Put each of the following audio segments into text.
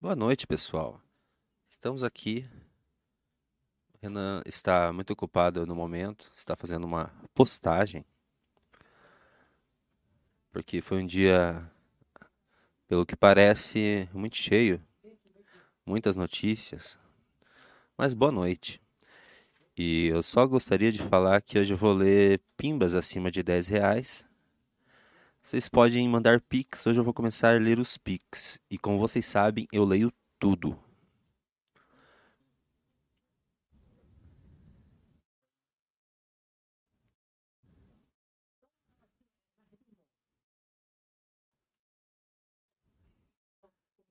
Boa noite, pessoal. Estamos aqui. O Renan está muito ocupado no momento, está fazendo uma postagem. Porque foi um dia, pelo que parece, muito cheio. Muitas notícias. Mas boa noite. E eu só gostaria de falar que hoje eu vou ler pimbas acima de 10 reais. Vocês podem mandar pix, hoje eu vou começar a ler os pix. E como vocês sabem, eu leio tudo.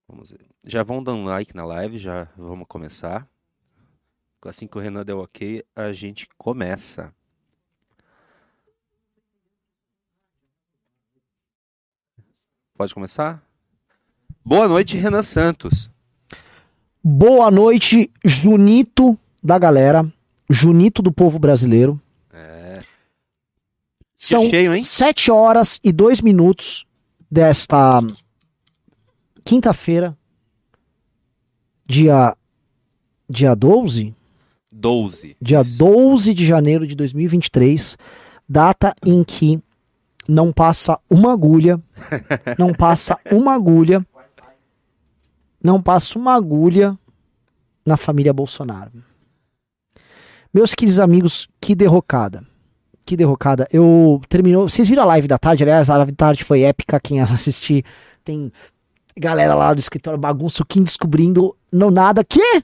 Vamos ver. Já vão dando like na live, já vamos começar. Assim que o Renan deu ok, a gente começa. Pode começar? Boa noite, Renan Santos. Boa noite, Junito da galera, Junito do povo brasileiro. É. São cheio, hein? 7 horas e 2 minutos desta quinta-feira, dia, dia 12? 12. Dia 12 de janeiro de 2023, data em que não passa uma agulha, não passa uma agulha, não passa uma agulha na família Bolsonaro. Meus queridos amigos, que derrocada. Que derrocada. Eu terminou. Vocês viram a live da tarde? Aliás, a live da tarde foi épica. Quem assistir tem galera lá do escritório bagunça, o Kim descobrindo não nada. Que?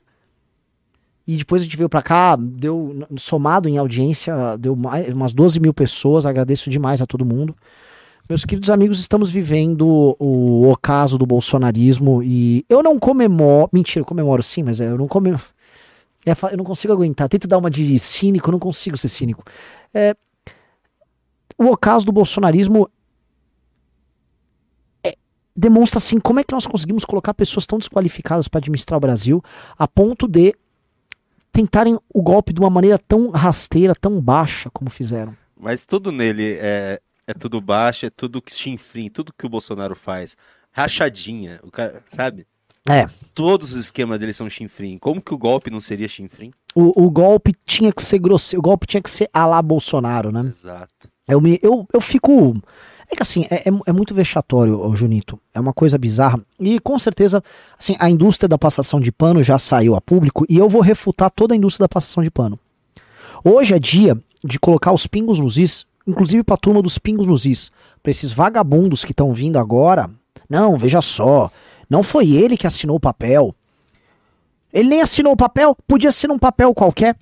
E depois a gente veio pra cá, deu somado em audiência, deu mais, umas 12 mil pessoas. Agradeço demais a todo mundo. Meus queridos amigos, estamos vivendo o ocaso do bolsonarismo e eu não comemoro. Mentira, eu comemoro sim, mas eu não comemoro. É, eu não consigo aguentar. Tento dar uma de cínico, não consigo ser cínico. É, o ocaso do bolsonarismo é, demonstra assim como é que nós conseguimos colocar pessoas tão desqualificadas para administrar o Brasil a ponto de tentarem o golpe de uma maneira tão rasteira, tão baixa como fizeram. Mas tudo nele é, é tudo baixo, é tudo que chinfrim, tudo que o Bolsonaro faz. Rachadinha, o cara, sabe? É. Todos os esquemas dele são chinfrim. Como que o golpe não seria chinfrim? O, o golpe tinha que ser grosseiro, o golpe tinha que ser a lá Bolsonaro, né? Exato. Eu, me, eu, eu fico. É que assim, é, é, é muito vexatório, ô, Junito. É uma coisa bizarra. E com certeza, assim, a indústria da passação de pano já saiu a público e eu vou refutar toda a indústria da passação de pano. Hoje é dia de colocar os pingos nos is, inclusive pra turma dos pingos nos is. Pra esses vagabundos que estão vindo agora. Não, veja só. Não foi ele que assinou o papel. Ele nem assinou o papel, podia ser um papel qualquer.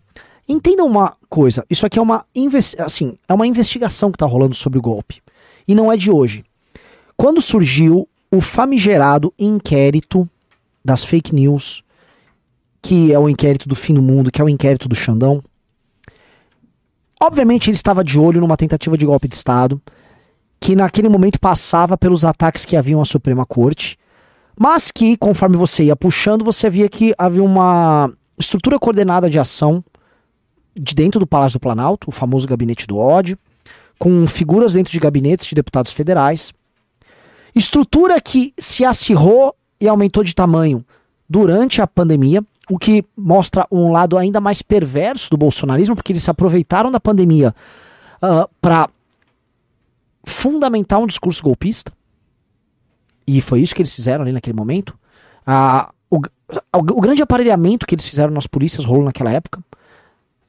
Entendam uma coisa, isso aqui é uma, assim, é uma investigação que está rolando sobre o golpe. E não é de hoje. Quando surgiu o famigerado inquérito das fake news, que é o inquérito do fim do mundo, que é o inquérito do Xandão, obviamente ele estava de olho numa tentativa de golpe de Estado, que naquele momento passava pelos ataques que haviam à Suprema Corte, mas que, conforme você ia puxando, você via que havia uma estrutura coordenada de ação de dentro do Palácio do Planalto, o famoso gabinete do ódio, com figuras dentro de gabinetes de deputados federais. Estrutura que se acirrou e aumentou de tamanho durante a pandemia, o que mostra um lado ainda mais perverso do bolsonarismo, porque eles se aproveitaram da pandemia uh, para fundamentar um discurso golpista. E foi isso que eles fizeram ali naquele momento. Uh, o, o, o grande aparelhamento que eles fizeram nas polícias rolou naquela época.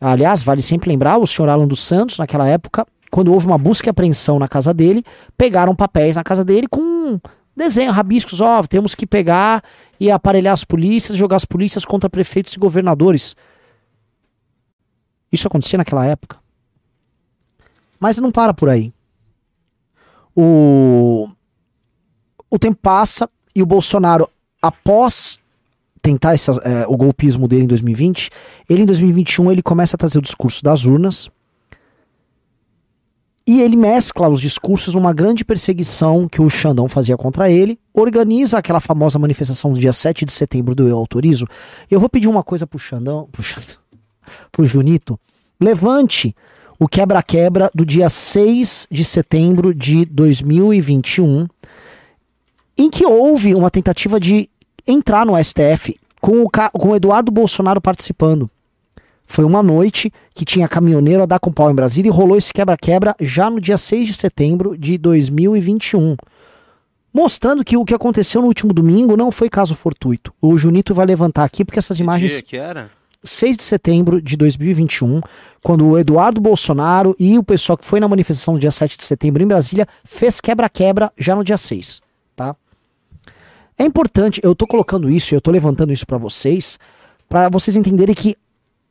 Aliás, vale sempre lembrar, o senhor Alan dos Santos, naquela época, quando houve uma busca e apreensão na casa dele, pegaram papéis na casa dele com desenho, rabiscos, ó, temos que pegar e aparelhar as polícias, jogar as polícias contra prefeitos e governadores. Isso acontecia naquela época. Mas não para por aí. O, o tempo passa e o Bolsonaro, após tentar essa, é, o golpismo dele em 2020, ele em 2021 ele começa a trazer o discurso das urnas e ele mescla os discursos numa grande perseguição que o Xandão fazia contra ele, organiza aquela famosa manifestação do dia 7 de setembro do Eu Autorizo. Eu vou pedir uma coisa pro Xandão, pro, Xandão, pro Junito, levante o quebra-quebra do dia 6 de setembro de 2021, em que houve uma tentativa de entrar no STF com o, com o Eduardo Bolsonaro participando. Foi uma noite que tinha caminhoneiro a dar com pau em Brasília e rolou esse quebra-quebra já no dia 6 de setembro de 2021. Mostrando que o que aconteceu no último domingo não foi caso fortuito. O Junito vai levantar aqui porque essas Que imagens. dia que era? 6 de setembro de 2021, quando o Eduardo Bolsonaro e o pessoal que foi na manifestação no dia 7 de setembro em Brasília fez quebra-quebra já no dia 6, tá? É importante, eu tô colocando isso, eu tô levantando isso para vocês, para vocês entenderem que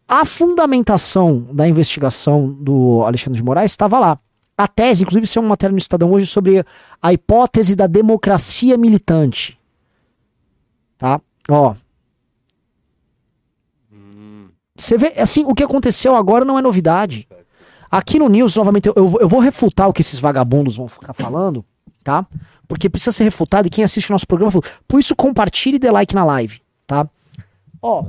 a fundamentação da investigação do Alexandre de Moraes estava lá. A tese, inclusive, isso é uma matéria no Estadão hoje sobre a hipótese da democracia militante. Tá? Ó, você vê, assim, o que aconteceu agora não é novidade. Aqui no News, novamente, eu, eu, vou- refutar o que esses vagabundos vão ficar falando, tá? Porque precisa ser refutado e quem assiste o nosso programa, por isso compartilhe e dê like na live, tá? Ó,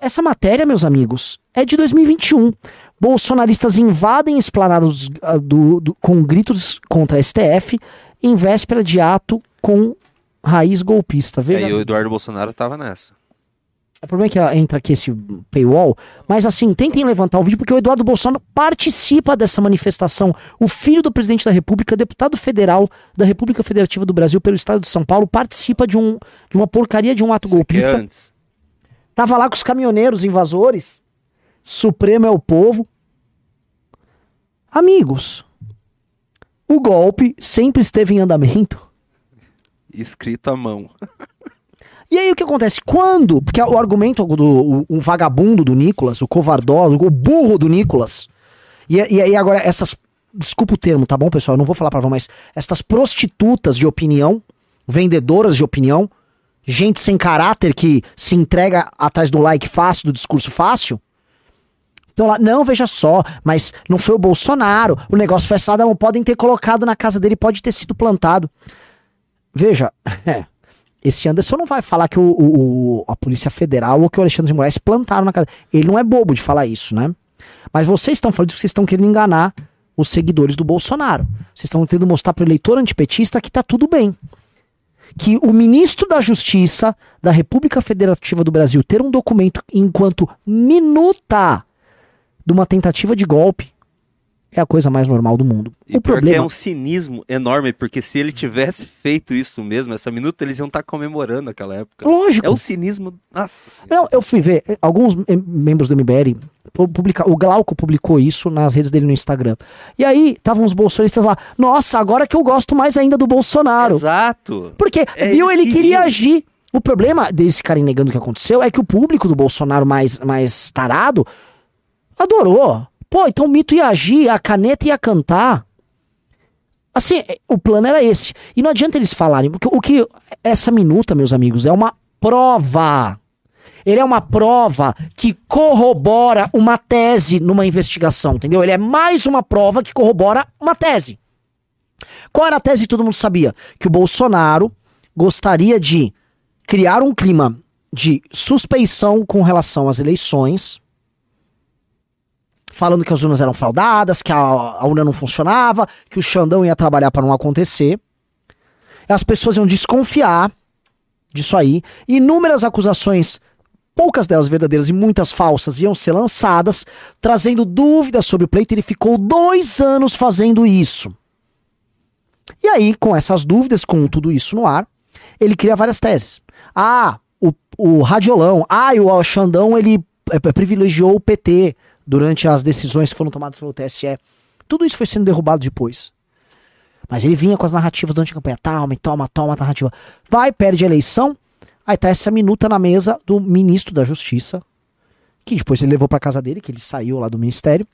essa matéria, meus amigos, é de 2021. Bolsonaristas invadem esplanadas ah, do, do- com gritos contra a STF em véspera de ato com raiz golpista. Veja Aí o Eduardo Bolsonaro tava nessa. o problema é que ah, entra aqui esse paywall, mas assim, tentem levantar o vídeo, porque o Eduardo Bolsonaro participa dessa manifestação. O filho do presidente da República, deputado federal da República Federativa do Brasil pelo estado de São Paulo, participa de, um, de uma porcaria de um ato Isso é golpista. antes. Tava lá com os caminhoneiros invasores. Supremo é o povo. Amigos, o golpe sempre esteve em andamento. Escrito à mão. E aí o que acontece? Quando? Porque o argumento do o, um vagabundo do Nicolas, o covardola, o burro do Nicolas. E, e aí agora essas. Desculpa o termo, tá bom, pessoal? Eu não vou falar pra mas estas prostitutas de opinião, vendedoras de opinião, gente sem caráter que se entrega atrás do like fácil, do discurso fácil. Então lá, não, veja só, mas não foi o Bolsonaro, o negócio foi assinado, não podem ter colocado na casa dele, pode ter sido plantado. Veja, é, esse Anderson não vai falar que o, o- a Polícia Federal ou que o Alexandre de Moraes plantaram na casa. Ele não é bobo de falar isso, né? Mas vocês estão falando porque vocês estão querendo enganar os seguidores do Bolsonaro. Vocês estão tentando mostrar para o eleitor antipetista que tá tudo bem. Que o ministro da Justiça da República Federativa do Brasil ter um documento enquanto minuta de uma tentativa de golpe é a coisa mais normal do mundo. E o é problema um cinismo enorme, porque se ele tivesse feito isso mesmo, essa minuta, eles iam estar comemorando aquela época. Lógico. É o cinismo. Nossa. Não, eu fui ver, alguns mem- membros do MBL, pu- publica, o Glauco publicou isso nas redes dele no Instagram. E aí, estavam os bolsonaristas lá, nossa, agora que eu gosto mais ainda do Bolsonaro. Exato. Porque, É, viu, ele queria agir. O problema deles ficarem negando o que aconteceu é que o público do Bolsonaro mais, mais tarado adorou. Pô, então o mito ia agir, a caneta ia cantar. Assim, o plano era esse. E não adianta eles falarem, porque o que essa minuta, meus amigos, é uma prova. Ele é uma prova que corrobora uma tese numa investigação, entendeu? Ele é mais uma prova que corrobora uma tese. Qual era a tese que todo mundo sabia? Que o Bolsonaro gostaria de criar um clima de suspeição com relação às eleições, falando que as urnas eram fraudadas, que a, a urna não funcionava, que o Xandão ia trabalhar para não acontecer. As pessoas iam desconfiar disso aí. Inúmeras acusações, poucas delas verdadeiras e muitas falsas, iam ser lançadas, trazendo dúvidas sobre o pleito. Ele ficou dois anos fazendo isso. E aí, com essas dúvidas, com tudo isso no ar, ele cria várias teses. Ah, o, o Radiolão. Ah, o Xandão, ele é, privilegiou o PT durante as decisões que foram tomadas pelo TSE. Tudo isso foi sendo derrubado depois. Mas ele vinha com as narrativas durante a campanha. Toma, toma, toma a narrativa. Vai, perde a eleição. Aí tá essa minuta na mesa do ministro da Justiça, que depois ele levou pra casa dele, que ele saiu lá do ministério.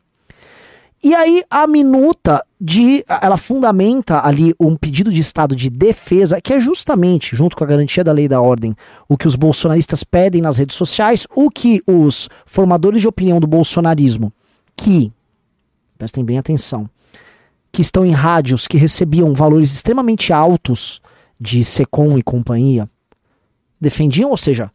E aí a minuta de ela fundamenta ali um pedido de estado de defesa, que é justamente, junto com a garantia da lei e da ordem, o que os bolsonaristas pedem nas redes sociais, o que os formadores de opinião do bolsonarismo, que prestem bem atenção, que estão em rádios que recebiam valores extremamente altos de Secom e companhia, defendiam, ou seja,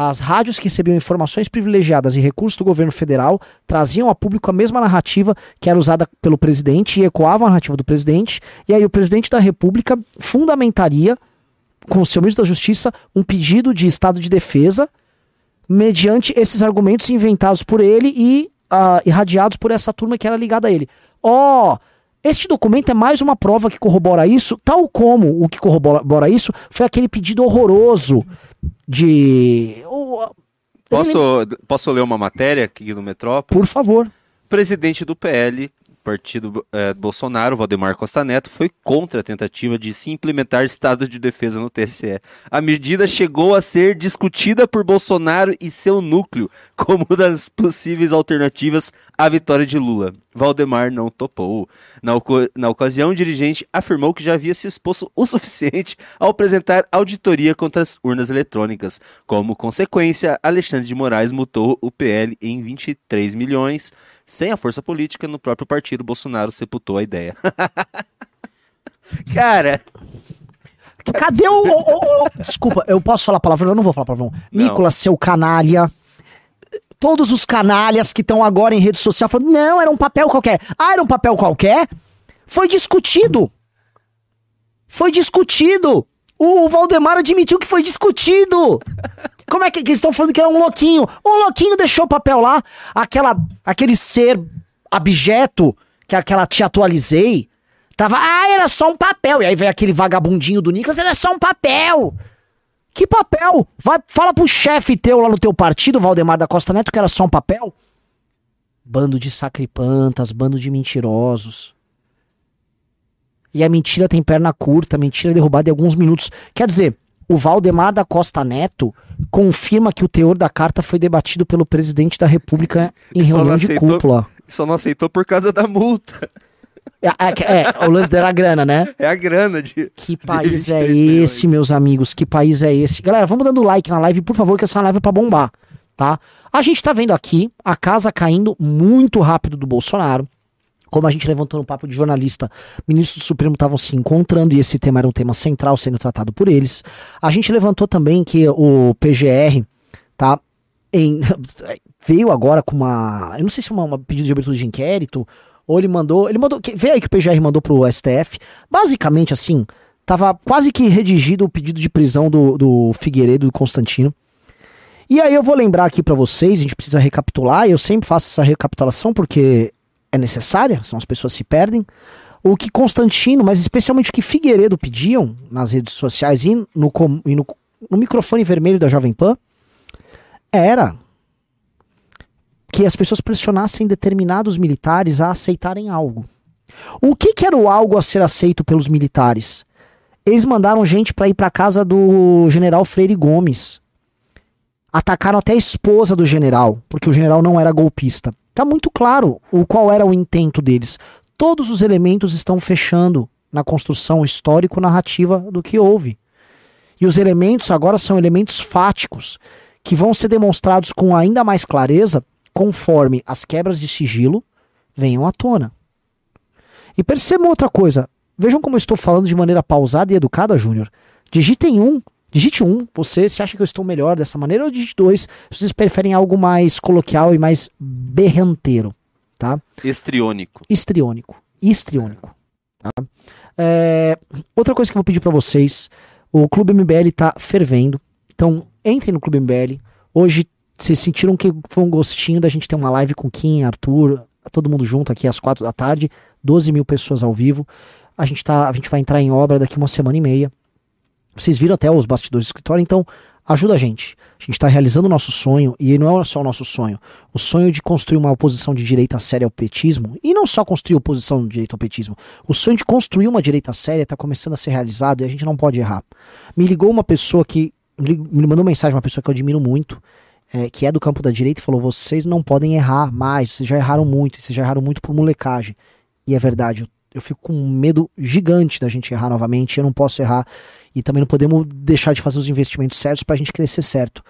As rádios que recebiam informações privilegiadas e recursos do governo federal traziam a público a mesma narrativa que era usada pelo presidente e ecoavam a narrativa do presidente. E aí o presidente da República fundamentaria, com o seu ministro da Justiça, um pedido de estado de defesa mediante esses argumentos inventados por ele e uh, irradiados por essa turma que era ligada a ele. Ó, oh, este documento é mais uma prova que corrobora isso, tal como o que corrobora isso foi aquele pedido horroroso de. Posso, posso ler uma matéria aqui no Metrópole? Por favor. Presidente do PL, partido é, Bolsonaro, Valdemar Costa Neto, foi contra a tentativa de se implementar estado de defesa no TSE. A medida chegou a ser discutida por Bolsonaro e seu núcleo como uma das possíveis alternativas à vitória de Lula. Valdemar não topou. Na, na ocasião, o dirigente afirmou que já havia se exposto o suficiente ao apresentar auditoria contra as urnas eletrônicas. Como consequência, Alexandre de Moraes mutou o PL em 23 milhões sem a força política no próprio partido, Bolsonaro sepultou a ideia. Cara. Cadê o, o, o, Desculpa, eu posso falar palavrão? Eu não vou falar palavrão. Não. Nicolas, seu canalha. Todos os canalhas que estão agora em rede social falando, não, era um papel qualquer. Ah, era um papel qualquer? Foi discutido. Foi discutido. O Valdemar admitiu que foi discutido. Como é que, que eles estão falando que era um louquinho? Um louquinho deixou o papel lá. Aquela, aquele ser abjeto que aquela te atualizei. Tava, ah, era só um papel. E aí vem aquele vagabundinho do Nicolas, era só um papel. Que papel? Vai, fala pro chefe teu lá no teu partido, Valdemar da Costa Neto, que era só um papel. Bando de sacripantas, bando de mentirosos. E a mentira tem perna curta, a mentira é derrubada em alguns minutos. Quer dizer, o Valdemar da Costa Neto confirma que o teor da carta foi debatido pelo presidente da República em reunião aceitou, de cúpula. Só não aceitou por causa da multa. É, é, é, o lance da grana, né? É a grana de. Que país de é esse, meus amigos? Que país é esse? Galera, vamos dando like na live, por favor, que essa live é pra bombar, tá? A gente tá vendo aqui a casa caindo muito rápido do Bolsonaro como a gente levantou no papo de jornalista, ministros do Supremo estavam se encontrando e esse tema era um tema central sendo tratado por eles. A gente levantou também que o PGR tá em, veio agora com uma, eu não sei se uma, uma pedido de abertura de inquérito ou ele mandou, ele mandou, veio aí que o PGR mandou pro STF. Basicamente assim, tava quase que redigido o pedido de prisão do, do Figueiredo do Constantino. E aí eu vou lembrar aqui para vocês, a gente precisa recapitular, eu sempre faço essa recapitulação porque é necessária, senão as pessoas se perdem. O que Constantino, mas especialmente o que Figueiredo pediam nas redes sociais e no, e no, no microfone vermelho da Jovem Pan era que as pessoas pressionassem determinados militares a aceitarem algo. O que, que era o algo a ser aceito pelos militares? Eles mandaram gente para ir para casa do general Freire Gomes. Atacaram até a esposa do general, porque o general não era golpista. Tá muito claro o qual era o intento deles. Todos os elementos estão fechando na construção histórico-narrativa do que houve. E os elementos agora são elementos fáticos, que vão ser demonstrados com ainda mais clareza conforme as quebras de sigilo venham à tona. E percebam outra coisa. Vejam como eu estou falando de maneira pausada e educada, Júnior. Digitem um Digite um, você se acha que eu estou melhor dessa maneira, ou digite dois, se vocês preferem algo mais coloquial e mais berranteiro, tá? Estriônico. Estriônico. Histriônico. Tá? É, outra coisa que eu vou pedir para vocês, o Clube MBL tá fervendo, então entrem no Clube MBL. Hoje vocês sentiram que foi um gostinho da gente ter uma live com Kim, Arthur, todo mundo junto aqui às quatro da tarde, 12 mil pessoas ao vivo. A gente, tá, a gente vai entrar em obra daqui uma semana e meia. Vocês viram até os bastidores do escritório, então ajuda a gente. A gente está realizando o nosso sonho, e não é só o nosso sonho. O sonho de construir uma oposição de direita séria ao petismo, e não só construir oposição de direita ao petismo, o sonho de construir uma direita séria está começando a ser realizado e a gente não pode errar. Me ligou uma pessoa que. Me mandou mensagem, uma pessoa que eu admiro muito, é, que é do campo da direita, e falou: vocês não podem errar mais, vocês já erraram muito, vocês já erraram muito por molecagem. E é verdade, eu, eu fico com um medo gigante da gente errar novamente, eu não posso errar. E também não podemos deixar de fazer os investimentos certos para a gente crescer certo.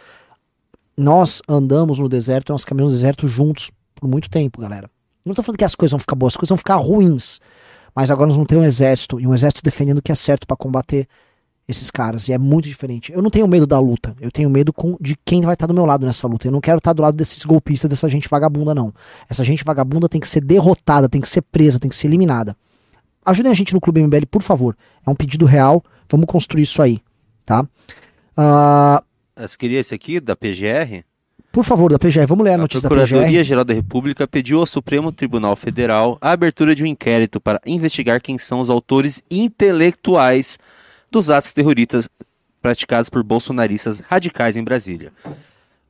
Nós andamos no deserto, nós caminhamos no deserto juntos por muito tempo, galera. Não estou falando que as coisas vão ficar boas, as coisas vão ficar ruins. Mas agora nós vamos ter um exército, e um exército defendendo o que é certo para combater esses caras, e é muito diferente. Eu não tenho medo da luta, eu tenho medo com, de quem vai estar do meu lado nessa luta. Eu não quero estar do lado desses golpistas, dessa gente vagabunda, não. Essa gente vagabunda tem que ser derrotada, tem que ser presa, tem que ser eliminada. Ajudem a gente no Clube MBL, por favor. É um pedido real, vamos construir isso aí, tá? Uh... Você queria esse aqui, da PGR? Por favor, da PGR, vamos ler a, a notícia da PGR. A Procuradoria-Geral da República pediu ao Supremo Tribunal Federal a abertura de um inquérito para investigar quem são os autores intelectuais dos atos terroristas praticados por bolsonaristas radicais em Brasília.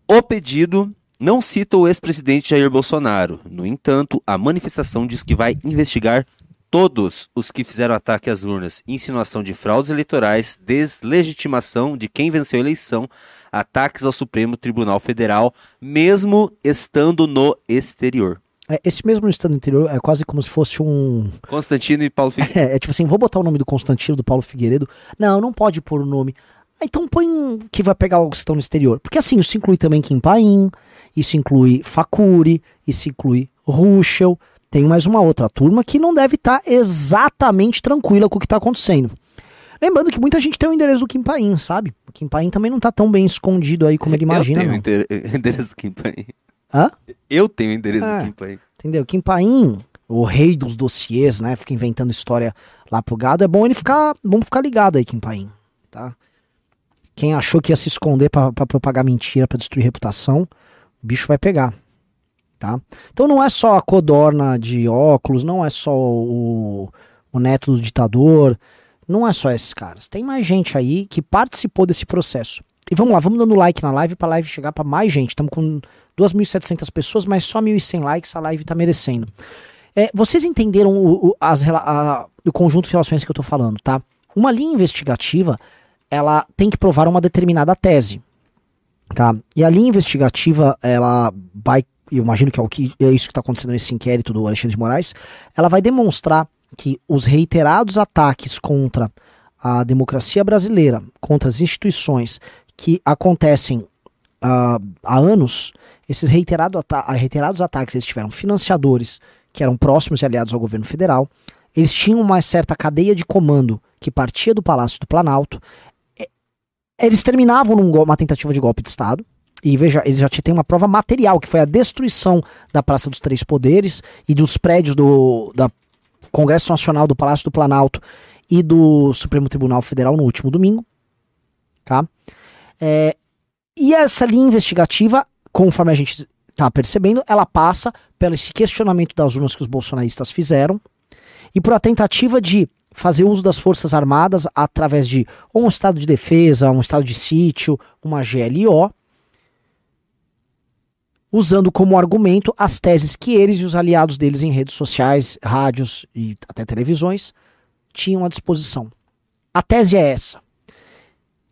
O pedido não cita o ex-presidente Jair Bolsonaro. No entanto, a manifestação diz que vai investigar todos os que fizeram ataque às urnas, insinuação de fraudes eleitorais, deslegitimação de quem venceu a eleição, ataques ao Supremo Tribunal Federal, mesmo estando no exterior. É, esse mesmo estando no interior é quase como se fosse um. Constantino e Paulo Figueiredo. É, é, tipo assim, vou botar o nome do Constantino, do Paulo Figueiredo. Não, não pode pôr o nome. Ah, então põe que vai pegar os que estão no exterior. Porque assim, isso inclui também Kim Paim, isso inclui Facuri, isso inclui Ruschel. Tem mais uma outra turma que não deve estar tá exatamente tranquila com o que está acontecendo. Lembrando que muita gente tem o endereço do Kim Paim, sabe? O Kim Paim também não está tão bem escondido aí como ele imagina. Eu tenho o endereço do Kim Paim. Hã? Eu tenho o endereço é, do Kim Paim. Entendeu? Kim Paim, o rei dos dossiês, né? Fica inventando história lá pro gado. É bom ele ficar, bom ficar ligado aí, Kim Paim, tá? Quem achou que ia se esconder para propagar mentira, para destruir reputação, o bicho vai pegar. Tá? Então não é só a codorna de óculos, não é só o, o neto do ditador, não é só esses caras. Tem mais gente aí que participou desse processo. E vamos lá, vamos dando like na live para a live chegar para mais gente. Estamos com 2.700 pessoas, mas só 1.100 likes a live está merecendo. É, vocês entenderam o, o, as, a, o conjunto de relações que eu estou falando, tá? Uma linha investigativa, ela tem que provar uma determinada tese, tá? E a linha investigativa, ela vai, eu imagino que é, o que, é isso que está acontecendo nesse inquérito do Alexandre de Moraes, ela vai demonstrar que os reiterados ataques contra a democracia brasileira, contra as instituições que acontecem uh, há anos, esses reiterado ata reiterados ataques eles tiveram financiadores que eram próximos e aliados ao governo federal, eles tinham uma certa cadeia de comando que partia do Palácio do Planalto, eles terminavam numa tentativa de golpe de Estado, e veja, eles já têm uma prova material, que foi a destruição da Praça dos Três Poderes e dos prédios do da Congresso Nacional, do Palácio do Planalto e do Supremo Tribunal Federal no último domingo. Tá? É, e essa linha investigativa, conforme a gente está percebendo, ela passa pelo esse questionamento das urnas que os bolsonaristas fizeram e por a tentativa de fazer uso das Forças Armadas através de um estado de defesa, um estado de sítio, uma GLO, usando como argumento as teses que eles e os aliados deles em redes sociais, rádios e até televisões tinham à disposição. A tese é essa.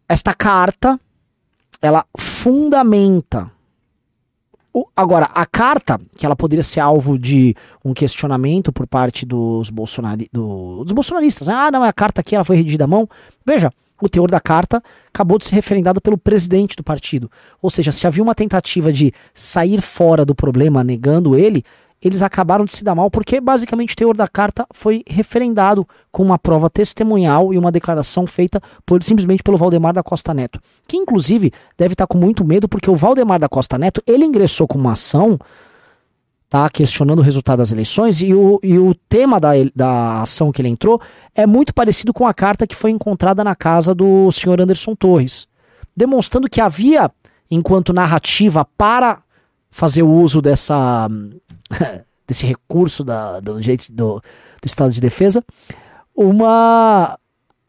Esta carta ela fundamenta. O, agora, a carta, que ela poderia ser alvo de um questionamento por parte dos, bolsonari, do, dos bolsonaristas. Né? Ah, não, a carta aqui ela foi redigida à mão. Veja, o teor da carta acabou de ser referendado pelo presidente do partido. Ou seja, se havia uma tentativa de sair fora do problema negando ele, eles acabaram de se dar mal porque basicamente o teor da carta foi referendado com uma prova testemunhal e uma declaração feita por, simplesmente pelo Valdemar da Costa Neto, que inclusive deve estar com muito medo porque o Valdemar da Costa Neto ele ingressou com uma ação tá questionando o resultado das eleições e o, e o tema da, da ação que ele entrou é muito parecido com a carta que foi encontrada na casa do senhor Anderson Torres, demonstrando que havia, enquanto narrativa para fazer uso dessa desse recurso da, do jeito do, do Estado de Defesa, uma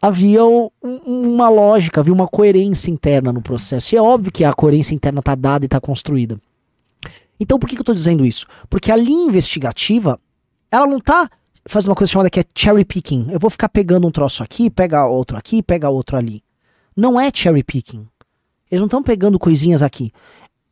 havia um, uma lógica, havia uma coerência interna no processo. E é óbvio que a coerência interna está dada e está construída. Então por que, que eu estou dizendo isso? Porque a linha investigativa, ela não está fazendo uma coisa chamada que é cherry picking. Eu vou ficar pegando um troço aqui, pega outro aqui, pega outro ali. Não é cherry picking. Eles não estão pegando coisinhas aqui.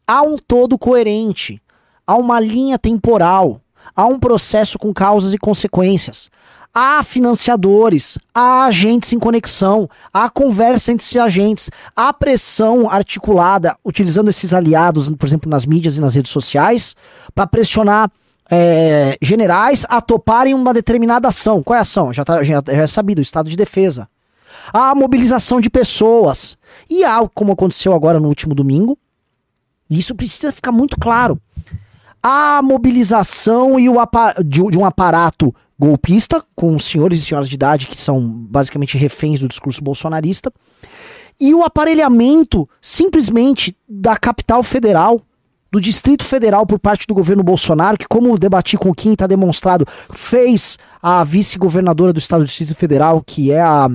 Há um todo coerente há uma linha temporal, há um processo com causas e consequências. Há financiadores, há agentes em conexão, há conversa entre esses agentes, há pressão articulada utilizando esses aliados, por exemplo, nas mídias e nas redes sociais, para pressionar é, generais a toparem uma determinada ação. Qual é a ação? Já, tá, já, já é sabido, o estado de defesa. Há mobilização de pessoas. E há, como aconteceu agora no último domingo, isso precisa ficar muito claro. A mobilização e o de um aparato golpista, com senhores e senhoras de idade que são basicamente reféns do discurso bolsonarista, e o aparelhamento simplesmente da capital federal, do Distrito Federal por parte do governo Bolsonaro, que, como debati com o Kim, está demonstrado, fez a vice-governadora do estado do Distrito Federal, que é a,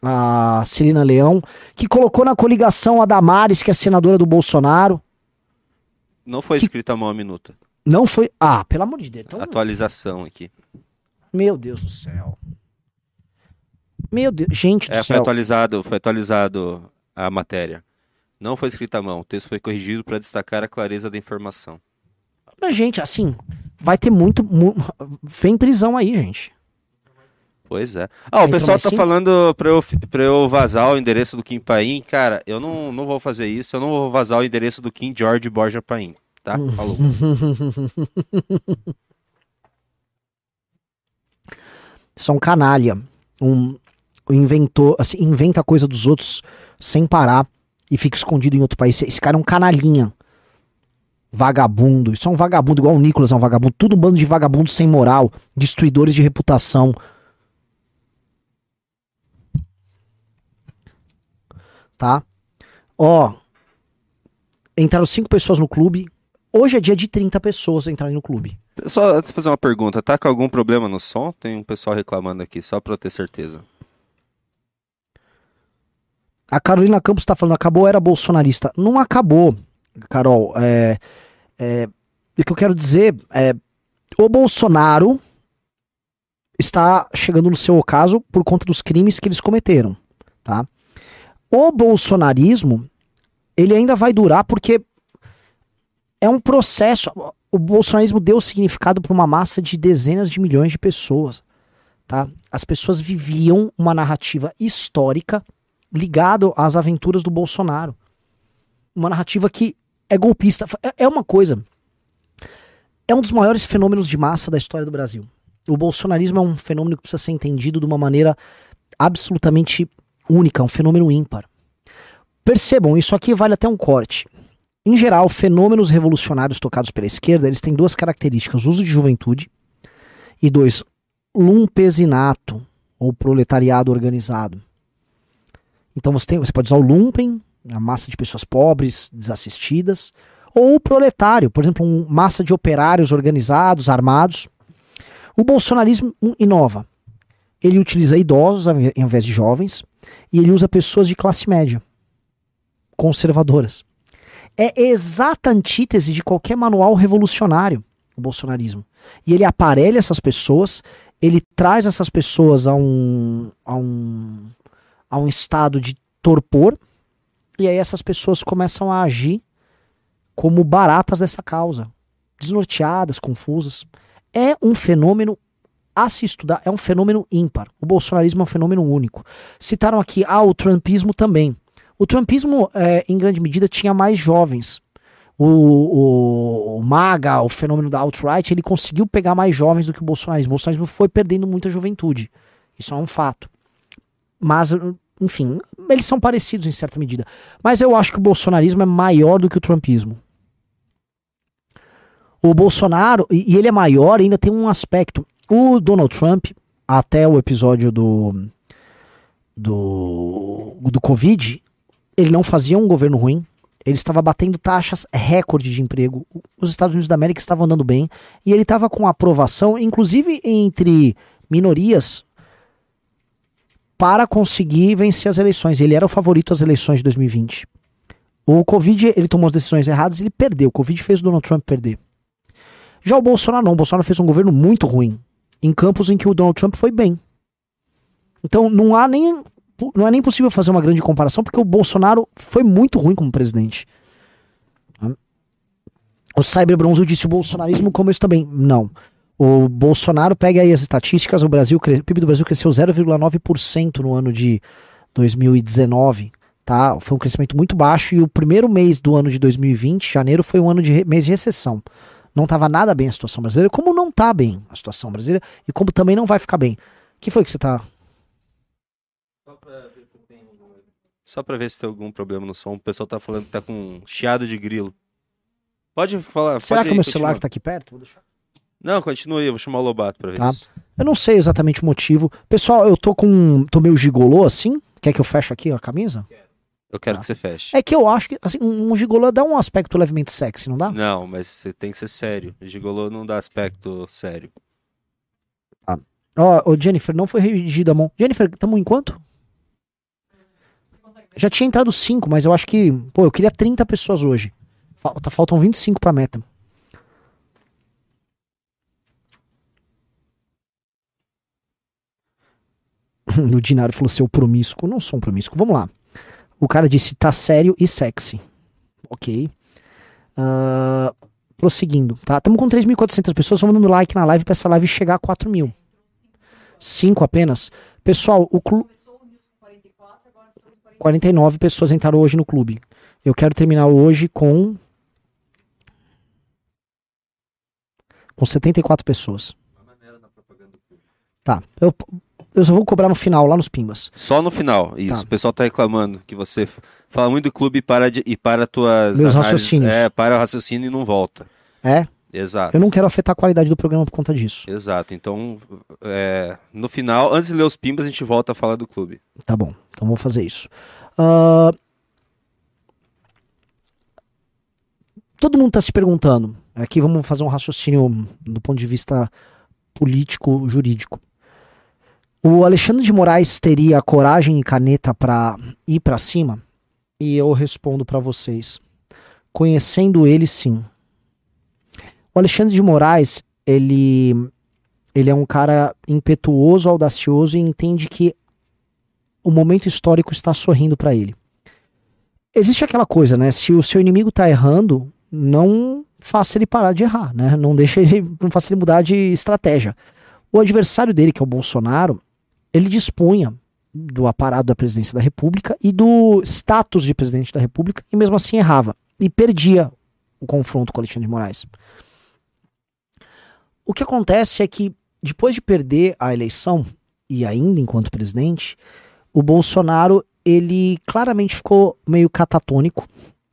a Celina Leão, que colocou na coligação a Damares, que é senadora do Bolsonaro. Não foi que... escrita a mão a minuta. Não foi. Ah, pelo amor de Deus. Então... Atualização aqui. Meu Deus do céu. Meu Deus, gente do é, céu. Foi atualizado, foi atualizado a matéria. Não foi escrita à mão. O texto foi corrigido para destacar a clareza da informação. Mas, gente, assim, vai ter muito. Mu... Vem prisão aí, gente. Pois é. Ah, o pessoal tá assim... falando pra eu, pra eu vazar o endereço do Kim Paim. Cara, eu não, não vou fazer isso. Eu não vou vazar o endereço do Kim George Borja Paim. Tá? Falou. São canalha. Um, inventor, assim, inventa a coisa dos outros sem parar e fica escondido em outro país. Esse cara é um canalhinha. Vagabundo. Isso é um vagabundo, igual o Nicolas é um vagabundo. Tudo um bando de vagabundos sem moral, destruidores de reputação. Tá? Ó. Entraram cinco pessoas no clube. Hoje é dia de 30 pessoas entrarem no clube. Só fazer uma pergunta, tá com algum problema no som? Tem um pessoal reclamando aqui, só pra eu ter certeza. A Carolina Campos está falando, acabou, era bolsonarista. Não acabou, Carol. É, é, o que eu quero dizer é, o Bolsonaro está chegando no seu ocaso por conta dos crimes que eles cometeram, tá? O bolsonarismo, ele ainda vai durar porque é um processo. O bolsonarismo deu significado para uma massa de dezenas de milhões de pessoas, tá? As pessoas viviam uma narrativa histórica ligado às aventuras do Bolsonaro. Uma narrativa que é golpista. É, é uma coisa. É um dos maiores fenômenos de massa da história do Brasil. O bolsonarismo é um fenômeno que precisa ser entendido de uma maneira absolutamente única, um fenômeno ímpar. Percebam, isso aqui vale até um corte. Em geral, fenômenos revolucionários tocados pela esquerda, eles têm duas características: uso de juventude e dois, lumpesinato ou proletariado organizado. Então você, tem, você pode usar o lumpen, a massa de pessoas pobres, desassistidas, ou o proletário, por exemplo, uma massa de operários organizados, armados. O bolsonarismo inova. Ele utiliza idosos ao invés de jovens e ele usa pessoas de classe média, conservadoras. É exata antítese de qualquer manual revolucionário, o bolsonarismo. E ele aparelha essas pessoas, ele traz essas pessoas a um, a um a um estado de torpor, e aí essas pessoas começam a agir como baratas dessa causa, desnorteadas, confusas. É um fenômeno a se estudar, é um fenômeno ímpar. O bolsonarismo é um fenômeno único. Citaram aqui, ah, o trumpismo também. O trumpismo, é, em grande medida, tinha mais jovens. O, o, o, MAGA, o fenômeno da alt-right, ele conseguiu pegar mais jovens do que o bolsonarismo. O bolsonarismo foi perdendo muita juventude. Isso é um fato. Mas enfim, eles são parecidos em certa medida. Mas eu acho que o bolsonarismo é maior do que o trumpismo. O Bolsonaro, e, ele é maior, ainda tem um aspecto. O Donald Trump, até o episódio do, do, do Covid, ele não fazia um governo ruim. Ele estava batendo taxas recorde de emprego. Os Estados Unidos da América estavam andando bem. E ele estava com aprovação, inclusive entre minorias para conseguir vencer as eleições. Ele era o favorito às eleições de 2020. O Covid, ele tomou as decisões erradas e ele perdeu. O Covid fez o Donald Trump perder. Já o Bolsonaro não. O Bolsonaro fez um governo muito ruim. Em campos em que o Donald Trump foi bem. Então não há nem. Não é nem possível fazer uma grande comparação, porque o Bolsonaro foi muito ruim como presidente. O Cyber Bronzo disse o bolsonarismo começo também. Não. O Bolsonaro pega aí as estatísticas, o Brasil, o PIB do Brasil cresceu 0,9% no ano de 2019, tá? Foi um crescimento muito baixo e o primeiro mês do ano de 2020, janeiro, foi um ano de mês de recessão. Não estava nada bem a situação brasileira, como não está bem a situação brasileira e como também não vai ficar bem. O que foi que você está Só pra ver se tem algum problema no som. O pessoal tá falando que tá com um chiado de grilo. Pode falar. Será pode que é o meu celular que tá aqui perto? Vou deixar. Não, continue aí, eu vou chamar o Lobato pra ver Tá. isso. Eu não sei exatamente o motivo. Pessoal, eu tô com. tô meio gigolô assim. Quer que eu feche aqui a camisa? Eu quero Tá. que você feche. É que eu acho que assim, um gigolô dá um aspecto levemente sexy, não dá? Não, mas você tem que ser sério. Gigolô não dá aspecto sério. Ó, ô, Jennifer, não foi redigida a mão. Jennifer, tamo em quanto? Já tinha entrado 5, mas eu acho que. Pô, eu queria 30 pessoas hoje. Falta, faltam 25 pra meta. O Dinário falou seu promíscuo. Não sou um promíscuo. Vamos lá. O cara disse tá sério e sexy. Ok. Ah, prosseguindo, tá? Estamos com 3.400 pessoas. Vamos dando like na live pra essa live chegar a 4 mil. Cinco apenas. Pessoal, o clube. 49 pessoas entraram hoje no clube. Eu quero terminar hoje com. Com 74 pessoas. Tá. Eu, eu só vou cobrar no final, lá nos Pimbas. Só no final, isso. Tá. O pessoal tá reclamando que você fala muito do clube e para, de, e para tuas Meus análises. raciocínios. É, para o raciocínio e não volta. É? Exato. Eu não quero afetar a qualidade do programa por conta disso. Exato. Então, é, no final, antes de ler os pimbas, a gente volta a falar do clube. Tá bom, então vou fazer isso. Ah, todo mundo está se perguntando. Aqui vamos fazer um raciocínio do ponto de vista político, jurídico. O Alexandre de Moraes teria coragem e caneta para ir para cima? E eu respondo para vocês. Conhecendo ele, sim. O Alexandre de Moraes, ele, ele é um cara impetuoso, audacioso e entende que o momento histórico está sorrindo para ele. Existe aquela coisa, né? Se o seu inimigo tá errando, não faça ele parar de errar, né? Não deixe ele, não faça ele mudar de estratégia. O adversário dele, que é o Bolsonaro, ele dispunha do aparato da presidência da República e do status de presidente da República e mesmo assim errava e perdia o confronto com Alexandre de Moraes. O que acontece é que depois de perder a eleição e ainda enquanto presidente, o Bolsonaro ele claramente ficou meio catatônico.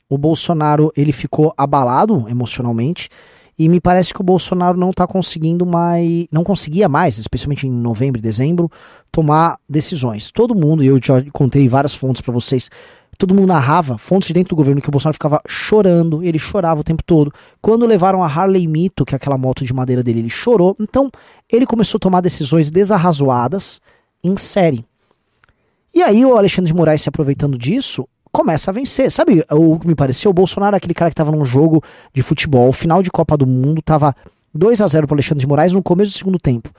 O Bolsonaro ele ficou abalado emocionalmente e me parece que o Bolsonaro não está conseguindo mais, não conseguia mais, especialmente em novembro e dezembro, tomar decisões. Todo mundo, eu já contei várias fontes para vocês, todo mundo narrava, fontes de dentro do governo, que o Bolsonaro ficava chorando, ele chorava o tempo todo. Quando levaram a Harley Mito, que é aquela moto de madeira dele, ele chorou. Então, ele começou a tomar decisões desarrazoadas em série. E aí o Alexandre de Moraes se aproveitando disso, começa a vencer. Sabe o que me pareceu? O Bolsonaro é aquele cara que tava num jogo de futebol, final de Copa do Mundo, tava 2 a 0 pro Alexandre de Moraes no começo do segundo tempo.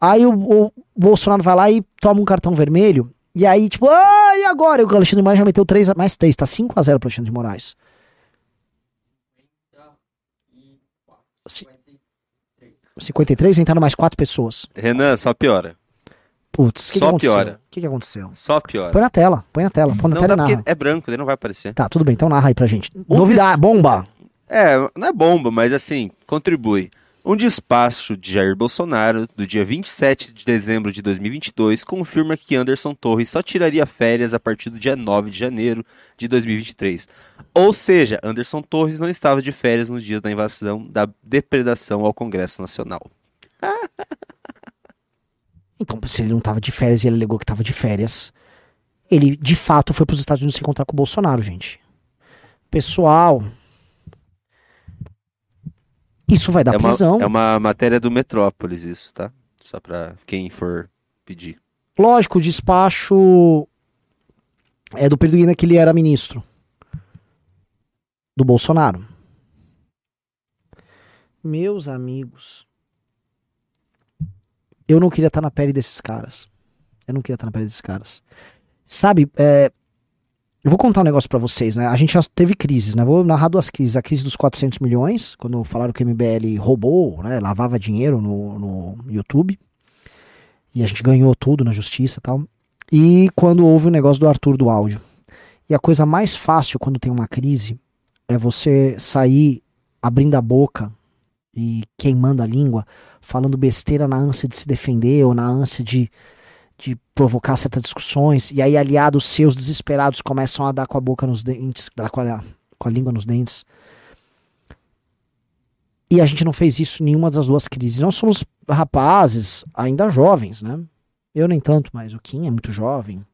Aí o, o Bolsonaro vai lá e toma um cartão vermelho, e aí tipo, ah, e agora? E o Alexandre de Moraes já meteu 3 a, mais 3, tá 5 a 0 pro Alexandre de Moraes. Ci- 53, entraram mais 4 pessoas. Renan, só piora. Putz, que, que Só aconteceu? piora. O que, que aconteceu? Só piora. Põe na tela, põe na tela, põe na Não tela dá e narra. porque é branco, ele não vai aparecer. Tá, tudo bem, então narra aí pra gente. Novidade, bomba! É, não é bomba, mas assim, contribui. Um despacho de Jair Bolsonaro, do dia 27 de dezembro de 2022, confirma que Anderson Torres só tiraria férias a partir do dia 9 de janeiro de 2023. Ou seja, Anderson Torres não estava de férias nos dias da invasão da depredação ao Congresso Nacional. Então, se ele não tava de férias e ele alegou que tava de férias, ele de fato foi pros Estados Unidos se encontrar com o Bolsonaro, gente. Pessoal. Isso vai dar é, uma, prisão. é uma matéria do Metrópolis, isso, tá? Só pra quem for pedir. Lógico, o despacho é do período ainda que ele era ministro do Bolsonaro. Meus amigos, eu não queria estar na pele desses caras. Eu não queria estar na pele desses caras. Sabe, é, eu vou contar um negócio pra vocês, né? A gente já teve crises, né? Vou narrar duas crises. A crise dos 400 milhões, quando falaram que o MBL roubou, né? Lavava dinheiro no, no YouTube. E a gente ganhou tudo na justiça e tal. E quando houve o negócio do Arthur do áudio. E a coisa mais fácil quando tem uma crise é você sair abrindo a boca e queimando a língua, falando besteira na ânsia de se defender ou na ânsia de, de provocar certas discussões, e aí aliados seus desesperados começam a dar com a boca nos dentes, dar com a, com a língua nos dentes. E a gente não fez isso em nenhuma das duas crises. Nós somos rapazes, ainda jovens, né? Eu nem tanto, mas o Kim é muito jovem.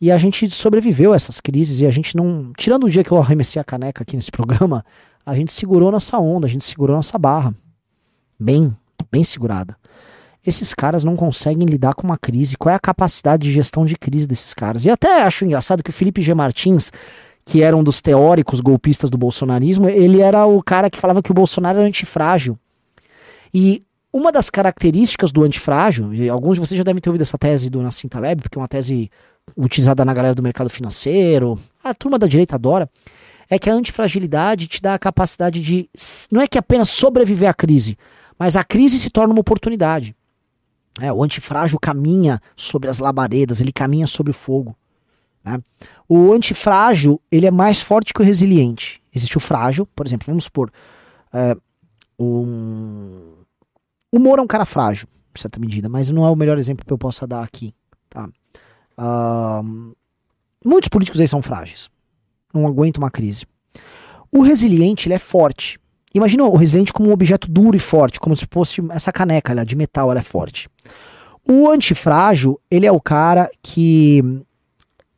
E a gente sobreviveu a essas crises e a gente não. Tirando o dia que eu arremessei a caneca aqui nesse programa, a gente segurou nossa onda, a gente segurou nossa barra. Bem, bem segurada. Esses caras não conseguem lidar com uma crise. Qual é a capacidade de gestão de crise desses caras? E até acho engraçado que o Felipe G. Martins, que era um dos teóricos golpistas do bolsonarismo, ele era o cara que falava que o Bolsonaro era antifrágil. E uma das características do antifrágil, e alguns de vocês já devem ter ouvido essa tese do Nassim Taleb, porque é uma tese utilizada na galera do mercado financeiro, a turma da direita adora, é que a antifragilidade te dá a capacidade de, não é que apenas sobreviver à crise, mas a crise se torna uma oportunidade. É, o antifrágil caminha sobre as labaredas, ele caminha sobre o fogo. Né? O antifrágil ele é mais forte que o resiliente. Existe o frágil, por exemplo, vamos supor, é, um... o Moro é um cara frágil, em certa medida, mas não é o melhor exemplo que eu possa dar aqui. Tá? Uh, muitos políticos aí são frágeis, não aguentam uma crise. O resiliente ele é forte. Imagina o resiliente como um objeto duro e forte, como se fosse essa caneca ela, de metal, ela é forte. O antifrágil, ele é o cara que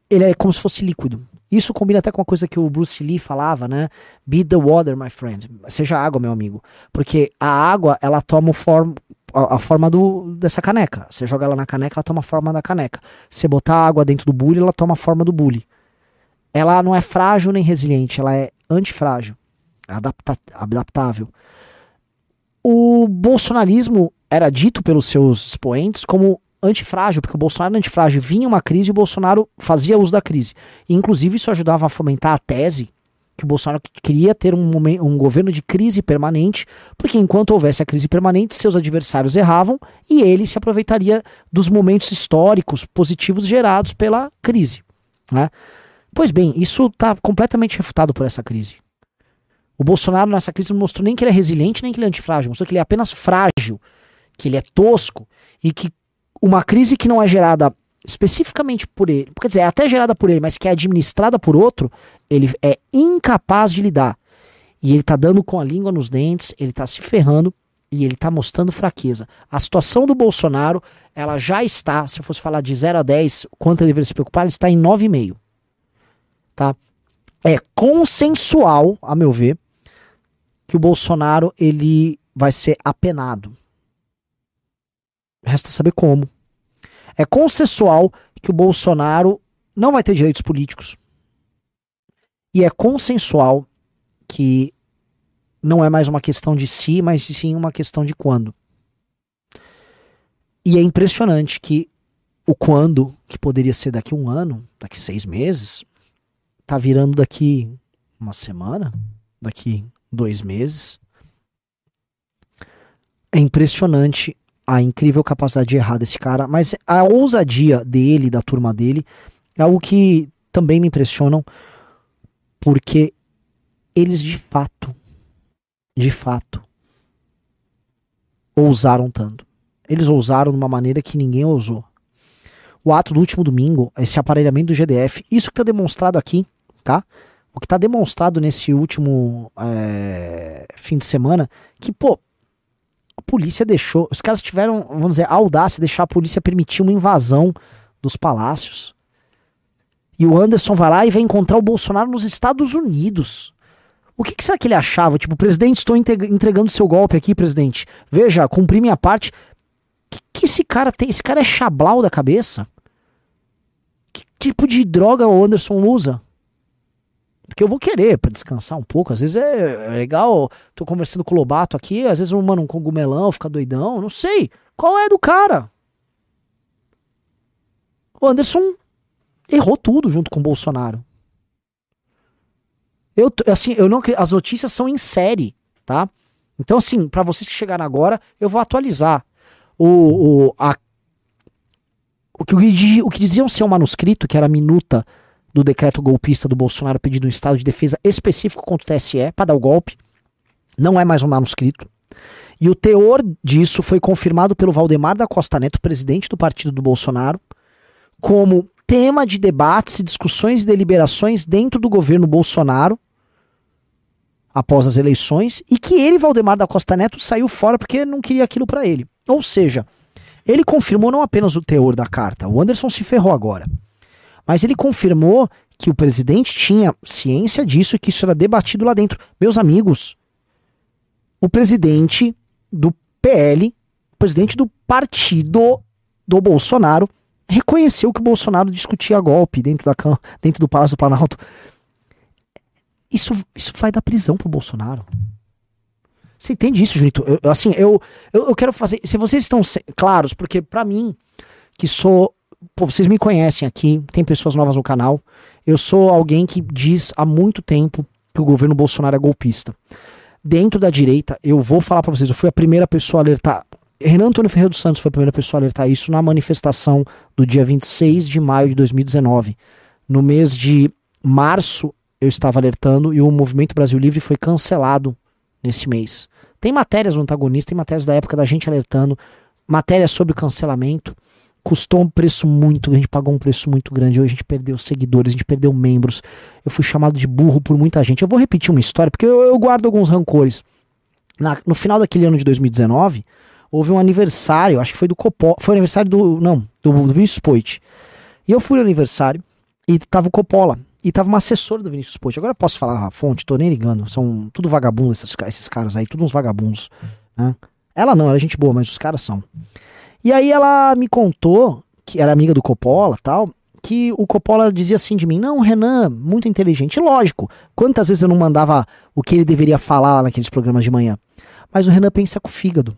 ele é como se fosse líquido. Isso combina até com uma coisa que o Bruce Lee falava, né? Be the water, my friend. Seja água, meu amigo. Porque a água, ela toma form, a, a, forma do, dessa caneca. Você joga ela na caneca, ela toma a forma da caneca. Você botar a água dentro do bule, ela toma a forma do bule. Ela não é frágil nem resiliente, ela é antifrágil adapta adaptável. O bolsonarismo era dito pelos seus expoentes como antifrágil, porque o Bolsonaro era antifrágil, vinha uma crise e o Bolsonaro fazia uso da crise. E, inclusive, isso ajudava a fomentar a tese que o Bolsonaro queria ter um, momento, um governo de crise permanente, porque enquanto houvesse a crise permanente, seus adversários erravam e ele se aproveitaria dos momentos históricos positivos gerados pela crise. Né? Pois bem, isso está completamente refutado por essa crise. O Bolsonaro nessa crise não mostrou nem que ele é resiliente, nem que ele é antifrágil, mostrou que ele é apenas frágil, que ele é tosco e que uma crise que não é gerada especificamente por ele, quer dizer, é até gerada por ele, mas que é administrada por outro, ele é incapaz de lidar. E ele tá dando com a língua nos dentes, ele tá se ferrando e ele tá mostrando fraqueza. A situação do Bolsonaro, ela já está, se eu fosse falar de 0 a 10, quanto ele deveria se preocupar, ele está em 9,5. Tá? É consensual, a meu ver, que o Bolsonaro ele vai ser apenado. Resta saber como. É consensual que o Bolsonaro não vai ter direitos políticos. E é consensual que não é mais uma questão de si, mas sim uma questão de quando. E é impressionante que o quando, que poderia ser daqui um ano, daqui seis meses, tá virando daqui uma semana, daqui dois meses. É impressionante a incrível capacidade de errar desse cara, mas a ousadia dele, da turma dele, é algo que também me impressionam, porque eles de fato, de fato, ousaram tanto. Eles ousaram de uma maneira que ninguém ousou. O ato do último domingo, esse aparelhamento do GDF, isso que está demonstrado aqui, tá? o que está demonstrado nesse último é, fim de semana, que, pô, a polícia deixou, os caras tiveram, vamos dizer, a audácia de deixar a polícia permitir uma invasão dos palácios. E o Anderson vai lá e vai encontrar o Bolsonaro nos Estados Unidos. O que, que será que ele achava? Tipo, presidente, estou entregando seu golpe aqui, presidente. Veja, cumpri minha parte. Que, que esse cara tem? Esse cara é chablau da cabeça? Que tipo de droga o Anderson usa? Porque eu vou querer para descansar um pouco. Às vezes é, é, legal, tô conversando com o Lobato aqui, às vezes mano um cogumelão, fica doidão, não sei. Qual é do cara? O Anderson errou tudo junto com o Bolsonaro. Eu, assim, eu não as notícias são em série, tá? Então, assim, para vocês que chegaram agora, eu vou atualizar. O, o, a, o, que, o que diziam ser um manuscrito, que era a minuta do decreto golpista do Bolsonaro pedindo um estado de defesa específico contra o TSE para dar o golpe. Não é mais um manuscrito. E o teor disso foi confirmado pelo Valdemar da Costa Neto, presidente do partido do Bolsonaro, como tema de debates e discussões e deliberações dentro do governo Bolsonaro após as eleições e que ele, Valdemar da Costa Neto, saiu fora porque não queria aquilo para ele. Ou seja, ele confirmou não apenas o teor da carta, o Anderson se ferrou agora, mas ele confirmou que o presidente tinha ciência disso e que isso era debatido lá dentro. Meus amigos, o presidente do PL, o presidente do partido do Bolsonaro, reconheceu que o Bolsonaro discutia golpe dentro, da, dentro do Palácio do Planalto. Isso, isso vai dar prisão pro Bolsonaro. Você entende isso, Junito? Eu, assim, eu, eu, eu, quero fazer. Se vocês estão claros, porque para mim, que sou. Pô, vocês me conhecem aqui, tem pessoas novas no canal. Eu sou alguém que diz há muito tempo que o governo Bolsonaro é golpista. Dentro da direita, eu vou falar para vocês, eu fui a primeira pessoa a alertar. Renan Antônio Ferreira dos Santos foi a primeira pessoa a alertar isso na manifestação do dia 26 de maio de 2019. No mês de março, eu estava alertando e o Movimento Brasil Livre foi cancelado nesse mês. Tem matérias no antagonista, tem matérias da época da gente alertando, matérias sobre cancelamento. Custou um preço muito, a gente pagou um preço muito grande. Hoje a gente perdeu seguidores, a gente perdeu membros. Eu fui chamado de burro por muita gente. Eu vou repetir uma história, porque eu, eu guardo alguns rancores. Na, no final daquele ano de 2019, houve um aniversário, acho que foi do Copó, foi aniversário do, não, do, do Vinícius Poit. E eu fui no aniversário e tava o Coppola, e tava uma assessora do Vinícius Poit. Agora eu posso falar a fonte, tô nem ligando, são tudo vagabundos esses, esses caras aí, todos uns vagabundos, né? Ela não, ela é gente boa, mas os caras são. E aí ela me contou, que era amiga do Coppola tal, que o Coppola dizia assim de mim: Não, Renan, muito inteligente. Lógico, quantas vezes eu não mandava o que ele deveria falar lá naqueles programas de manhã. Mas o Renan pensa com o fígado.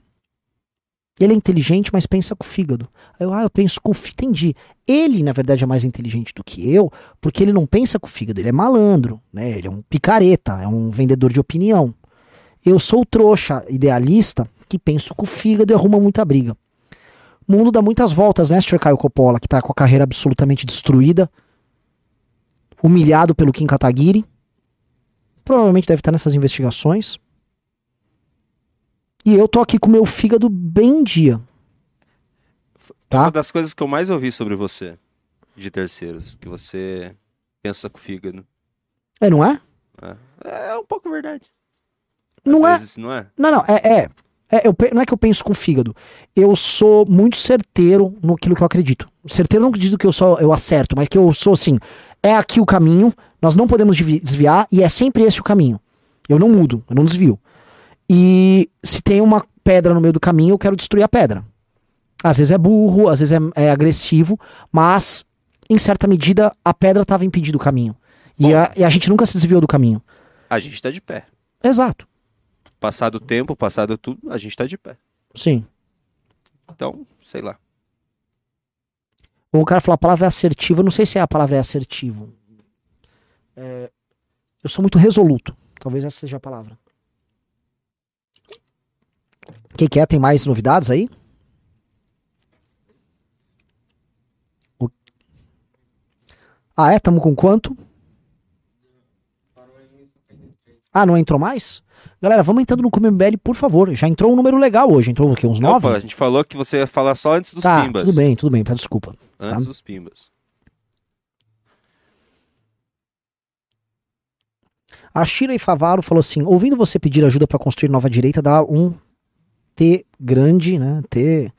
Ele é inteligente, mas pensa com o fígado. Aí eu, ah, eu penso com o fígado. Entendi. Ele, na verdade, é mais inteligente do que eu, porque ele não pensa com o fígado, ele é malandro, né? Ele é um picareta, é um vendedor de opinião. Eu sou o trouxa idealista que penso com o fígado e arruma muita briga. O mundo dá muitas voltas, né, Sr. Caio Coppola, que tá com a carreira absolutamente destruída, humilhado pelo Kim Kataguiri. Provavelmente deve estar nessas investigações. E eu tô aqui com meu fígado bem em dia. Tá? Uma das coisas que eu mais ouvi sobre você, de terceiros, que você pensa com o fígado. É, não é? É, é um pouco verdade. Às não é? vezes, é? Não é? Não, não, é. é. É, eu, não é que eu penso com o fígado. Eu sou muito certeiro no que eu acredito. Certeiro não acredito que eu só eu acerto, mas que eu sou assim. É aqui o caminho, nós não podemos desviar e é sempre esse o caminho. Eu não mudo, eu não desvio. E se tem uma pedra no meio do caminho, eu quero destruir a pedra. Às vezes é burro, às vezes é, é agressivo, mas em certa medida a pedra estava impedindo o caminho. E a, e a, gente nunca se desviou do caminho. A gente está de pé. Exato. Passado o tempo, passado tudo, a gente está de pé. Sim. Então, sei lá. O cara falou a palavra é assertiva, eu não sei se é a palavra é assertivo. É, eu sou muito resoluto. Talvez essa seja a palavra. Quem quer? Tem mais novidades aí? O... Ah, é? Tamo com quanto? Ah, não entrou mais? Galera, vamos entrando no ComeMBL, por favor. Já entrou um número legal hoje. Entrou o quê? Uns nove? Opa, a gente falou que você ia falar só antes dos tá, pimbas. Tudo bem, tudo bem. Tá, desculpa. Antes tá? dos pimbas. A Shira e Favaro falou assim: ouvindo você pedir ajuda para construir nova direita, dá um T grande, né? T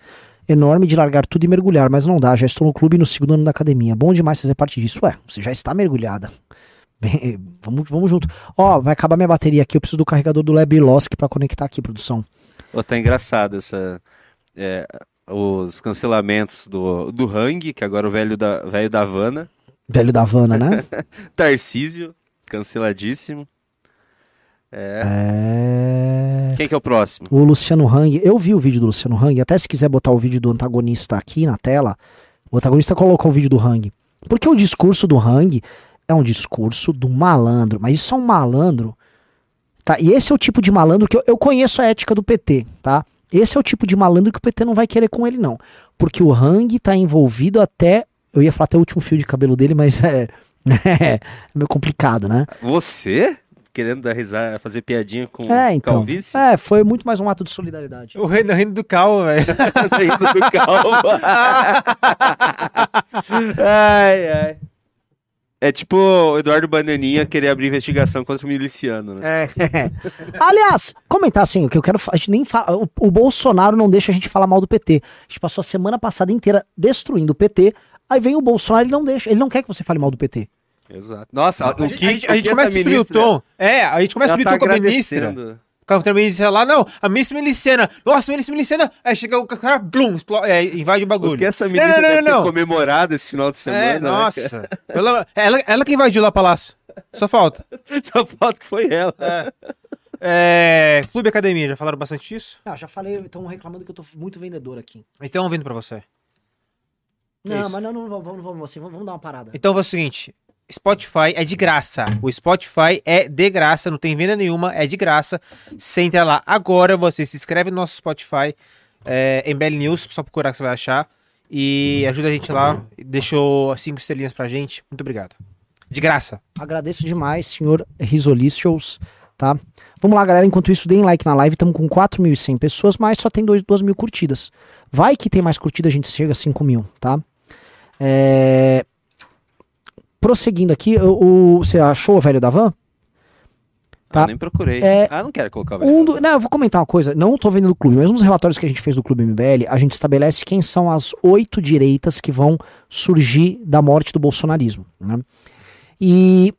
enorme de largar tudo e mergulhar, mas não dá. Já estou no clube no segundo ano da academia. Bom demais fazer parte disso. Ué, você já está mergulhada. Vamos, vamos junto. Ó, vai acabar minha bateria aqui. Eu preciso do carregador do Lab Losk para conectar aqui, produção. Oh, tá engraçado essa. É, os cancelamentos do, do Hang, que agora é o velho da, velho da Havana. Velho da Havana, né? Tarcísio, canceladíssimo. É... é... Quem que é o próximo? O Luciano Hang. Eu vi o vídeo do Luciano Hang. Até se quiser botar o vídeo do antagonista aqui na tela, o antagonista colocou o vídeo do Hang. Porque o discurso do Hang é um discurso do malandro. Mas isso é um malandro. Tá? E esse é o tipo de malandro que eu, eu conheço a ética do PT, tá? Esse é o tipo de malandro que o PT não vai querer com ele, não. Porque o Hang tá envolvido até. Eu ia falar até o último fio de cabelo dele, mas é. É meio complicado, né? Você? querendo dar risada, fazer piadinha com É, então. calvície. É, foi muito mais um ato de solidariedade. O reino, o reino do cal, velho. Indo do calvo. ai, ai. É tipo o Eduardo Bananinha querer abrir investigação contra o miliciano, né? É. Aliás, comentar assim, o que eu quero. A gente nem fala. O, o Bolsonaro não deixa a gente falar mal do PT. A gente passou a semana passada inteira destruindo o PT. Aí vem o Bolsonaro, ele não deixa. Ele não quer que você fale mal do PT. Exato. Nossa, A, o gente- que a gente, a o gente começa a subir o tom. É, a gente começa a subir o tá tom com a ministra. Agradecendo. Com a ministra lá, não, a ministra miliciana. Nossa, ministra miliciana. Aí chega o cara, blum, explo- é, invade o bagulho. O que essa Não, ministra não, não, deve ter não. comemorado esse final de semana, É, né, nossa. Pela- ela, ela que invadiu lá o palácio. Só falta. cara? Só falta que foi ela. É. É, Clube Academia, já falaram bastante disso? Ah, já falei, estão reclamando que eu tô muito vendedor aqui. Então, vindo pra você. Não, Isso. mas não, não, vamos, vamos, vamos, assim, vamos, vamos dar uma parada. Então, é o seguinte: Spotify é de graça. O Spotify é de graça, não tem venda nenhuma, é de graça. Você entra lá agora, você se inscreve no nosso Spotify, é, MBL News, só procurar que você vai achar. E ajuda a gente lá. Deixou cinco estrelinhas pra gente. Muito obrigado. De graça. Agradeço demais, senhor Risolicious, tá? Vamos lá, galera. Enquanto isso, deem like na live. Estamos com 4.100 pessoas, mas só tem 2 mil curtidas. Vai que tem mais curtida, a gente chega a 5 mil, tá? É... Prosseguindo aqui, o, o- você achou o velho da van? Tá. Ah, nem procurei. É, Ah, não quero colocar o Um do- não, eu vou comentar uma coisa. Não tô vendo do clube, mas dos relatórios que a gente fez do Clube MBL, a gente estabelece quem são as oito direitas que vão surgir da morte do bolsonarismo. Né? E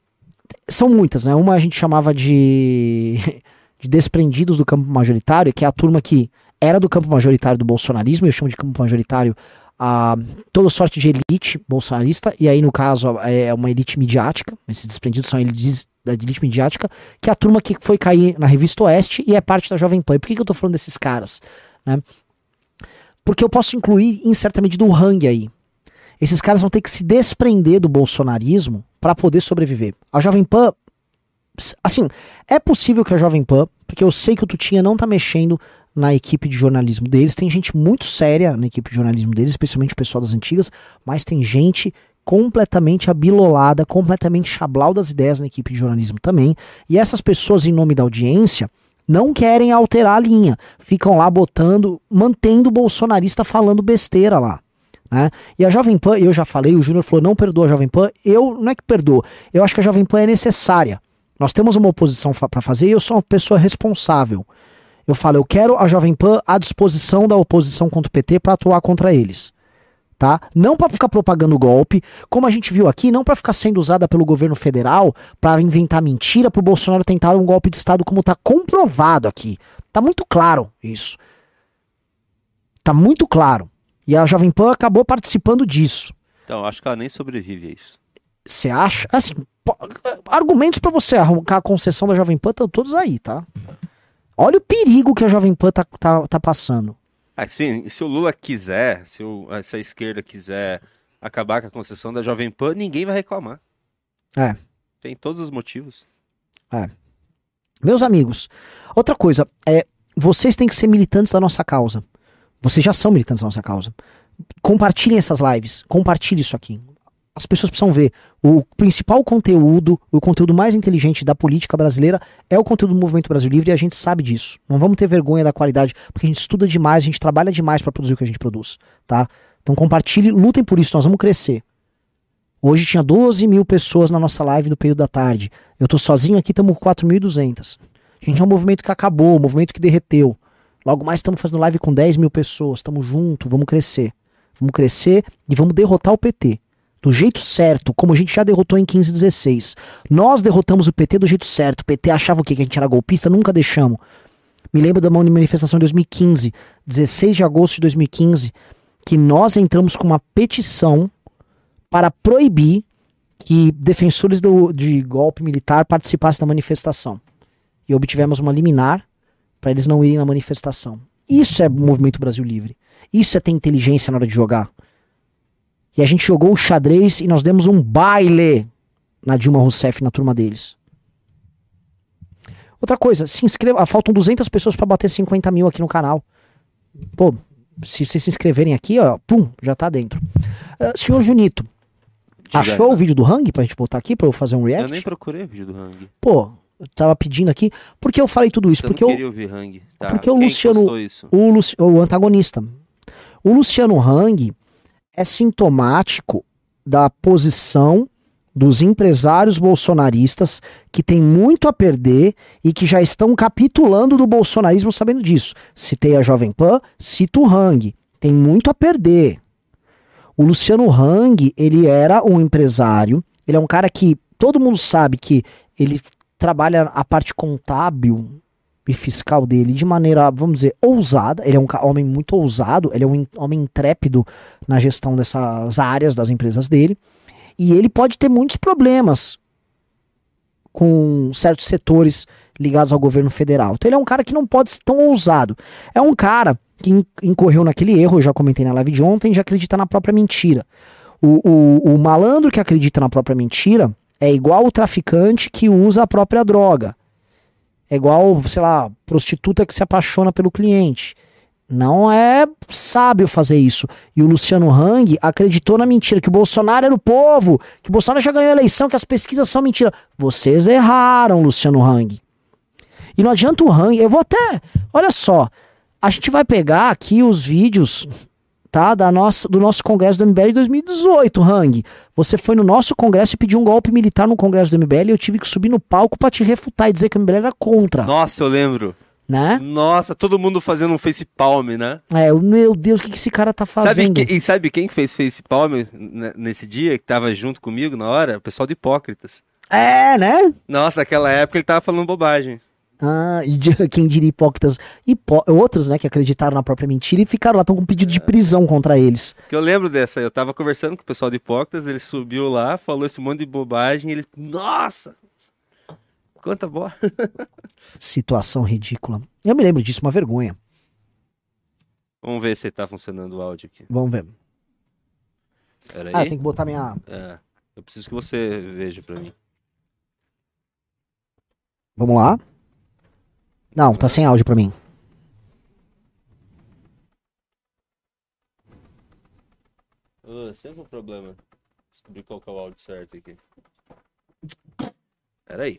são muitas, né? Uma a gente chamava de, de desprendidos do campo majoritário, que é a turma que era do campo majoritário do bolsonarismo, eu chamo de campo majoritário a toda sorte de elite bolsonarista, e aí no caso é uma elite midiática, esses desprendidos são elites da elite midiática, que é a turma que foi cair na revista Oeste e é parte da Jovem Pan. E por que, que eu tô falando desses caras? Né? Porque eu posso incluir, em certa medida, o Hang aí. Esses caras vão ter que se desprender do bolsonarismo para poder sobreviver. A Jovem Pan, assim, é possível que a Jovem Pan, porque eu sei que o Tutinha não tá mexendo na equipe de jornalismo deles, tem gente muito séria na equipe de jornalismo deles, especialmente o pessoal das antigas, mas tem gente completamente abilolada, completamente chablau das ideias na equipe de jornalismo também. E essas pessoas, em nome da audiência, não querem alterar a linha. Ficam lá botando, mantendo o bolsonarista falando besteira lá. Né? E a Jovem Pan, eu já falei, o Júnior falou, não perdoa a Jovem Pan. Eu não é que perdoa, eu acho que a Jovem Pan é necessária. Nós temos uma oposição para fazer e eu sou uma pessoa responsável. Eu falo, eu quero a Jovem Pan à disposição da oposição contra o PT para atuar contra eles tá? Não para ficar propagando golpe, como a gente viu aqui, não para ficar sendo usada pelo governo federal para inventar mentira pro Bolsonaro tentar um golpe de estado como tá comprovado aqui. Tá muito claro isso. Tá muito claro. E a Jovem Pan acabou participando disso. Então, acho que ela nem sobrevive a isso. Você acha? Assim, argumentos para você arrancar a concessão da Jovem Pan estão todos aí, tá? Olha o perigo que a Jovem Pan tá, tá, tá passando. Assim, se o Lula quiser, se, o, se a esquerda quiser acabar com a concessão da Jovem Pan, ninguém vai reclamar. É. Tem todos os motivos. Meus amigos, outra coisa, é, vocês têm que ser militantes da nossa causa. Vocês já são militantes da nossa causa. Compartilhem essas lives, compartilhem isso aqui. As pessoas precisam ver. O principal conteúdo, o conteúdo mais inteligente da política brasileira é o conteúdo do Movimento Brasil Livre e a gente sabe disso. Não vamos ter vergonha da qualidade, porque a gente estuda demais, a gente trabalha demais para produzir o que a gente produz, tá? Então compartilhe, lutem por isso, nós vamos crescer. Hoje tinha 12 mil pessoas na nossa live no período da tarde. Eu tô sozinho aqui, estamos com 4.200. A gente é um movimento que acabou, um movimento que derreteu. Logo mais estamos fazendo live com 10 mil pessoas. Estamos juntos, vamos crescer. Vamos crescer e vamos derrotar o PT. Do jeito certo, como a gente já derrotou em 15 e 16. Nós derrotamos o PT do jeito certo. O PT achava o quê? Que a gente era golpista? Nunca deixamos. Me lembro da manifestação de 2015, 16 de agosto de 2015, que nós entramos com uma petição para proibir que defensores do, de golpe militar participassem da manifestação. E obtivemos uma liminar para eles não irem na manifestação. Isso é movimento Brasil Livre. Isso é ter inteligência na hora de jogar. E a gente jogou o xadrez e nós demos um baile na Dilma Rousseff na turma deles. Outra coisa, se inscreva. ah, Faltam 200 pessoas para bater 50 mil aqui no canal. Pô, se vocês se inscreverem aqui, ó, pum, já tá dentro. Ah, senhor Junito, achou o vídeo do Hang pra gente botar aqui pra eu fazer um Eu react? nem procurei o vídeo do Hang. Pô, eu tava pedindo aqui, porque eu falei tudo isso? Eu porque eu, queria ouvir Hang. Tá, porque o quem Luciano- postou isso? o, Luci- o antagonista. O Luciano Hang é sintomático da posição dos empresários bolsonaristas que têm muito a perder e que já estão capitulando do bolsonarismo sabendo disso. Citei a Jovem Pan, cito o Hang. Tem muito a perder. O Luciano Hang, ele era um empresário, ele é um cara que todo mundo sabe que ele trabalha a parte contábil e fiscal dele de maneira, vamos dizer, ousada. Ele é um homem muito ousado, ele é um homem intrépido na gestão dessas áreas das empresas dele. E ele pode ter muitos problemas com certos setores ligados ao governo federal. Então ele é um cara que não pode ser tão ousado. É um cara que in- incorreu naquele erro, eu já comentei na live de ontem, de acreditar na própria mentira. O, o, o malandro que acredita na própria mentira é igual o traficante que usa a própria droga. É igual, sei lá, prostituta que se apaixona pelo cliente. Não é sábio fazer isso. E o Luciano Hang acreditou na mentira, que o Bolsonaro era o povo, que o Bolsonaro já ganhou a eleição, que as pesquisas são mentira. Vocês erraram, Luciano Hang. E não adianta o Hang, eu vou até. Olha só, a gente vai pegar aqui os vídeos tá, da nossa, do nosso congresso do MBL de 2018, Hang. Você foi no nosso congresso e pediu um golpe militar no congresso do MBL e eu tive que subir no palco pra te refutar e dizer que o MBL era contra, Nossa, eu lembro. né? Nossa, todo mundo fazendo um face palm, né? É, eu- meu Deus, o que, que esse cara tá Sabe fazendo? que- e sabe quem que fez face palm nesse dia, que tava junto comigo na hora? O pessoal do Hipócritas. É, né? Nossa, naquela época ele tava falando bobagem. Ah, e de- quem diria hipócritas, hipó outros, né, que acreditaram na própria mentira e ficaram lá, estão com pedido de prisão contra eles. Eu lembro dessa, eu tava conversando com o pessoal do Hipócritas, ele subiu lá, falou esse monte de bobagem, e eles, nossa! Quanta boa. Situação ridícula. Eu me lembro disso, uma vergonha. Vamos ver se tá funcionando o áudio aqui. Vamos ver. Pera Ah, tenho que botar minha. É, eu preciso que você veja pra mim. Vamos lá. Não, tá sem áudio pra mim. Ah, sempre um problema. Descobrir qual que é o áudio certo aqui. Pera aí.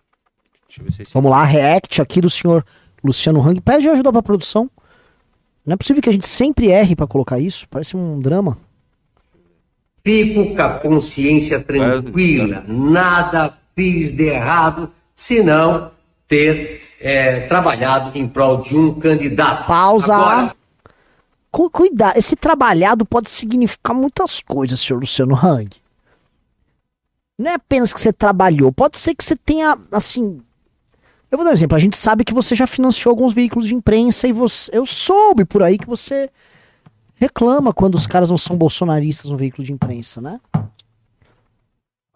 Deixa eu ver se é Vamos lá, react aqui do senhor Luciano Hang. Pede ajuda pra produção. Não é possível que a gente sempre erre pra colocar isso. Parece um drama. Fico com a consciência tranquila, nada fiz de errado, senão ter eh, trabalhado em prol de um candidato. Pausa. Agora, Cu- Cuidado, esse trabalhado pode significar muitas coisas, senhor Luciano Hang. Não é apenas que você trabalhou, pode ser que você tenha, assim. Eu vou dar um exemplo. A gente sabe que você já financiou alguns veículos de imprensa e você. Eu soube por aí que você reclama quando os caras não são bolsonaristas no veículo de imprensa, né?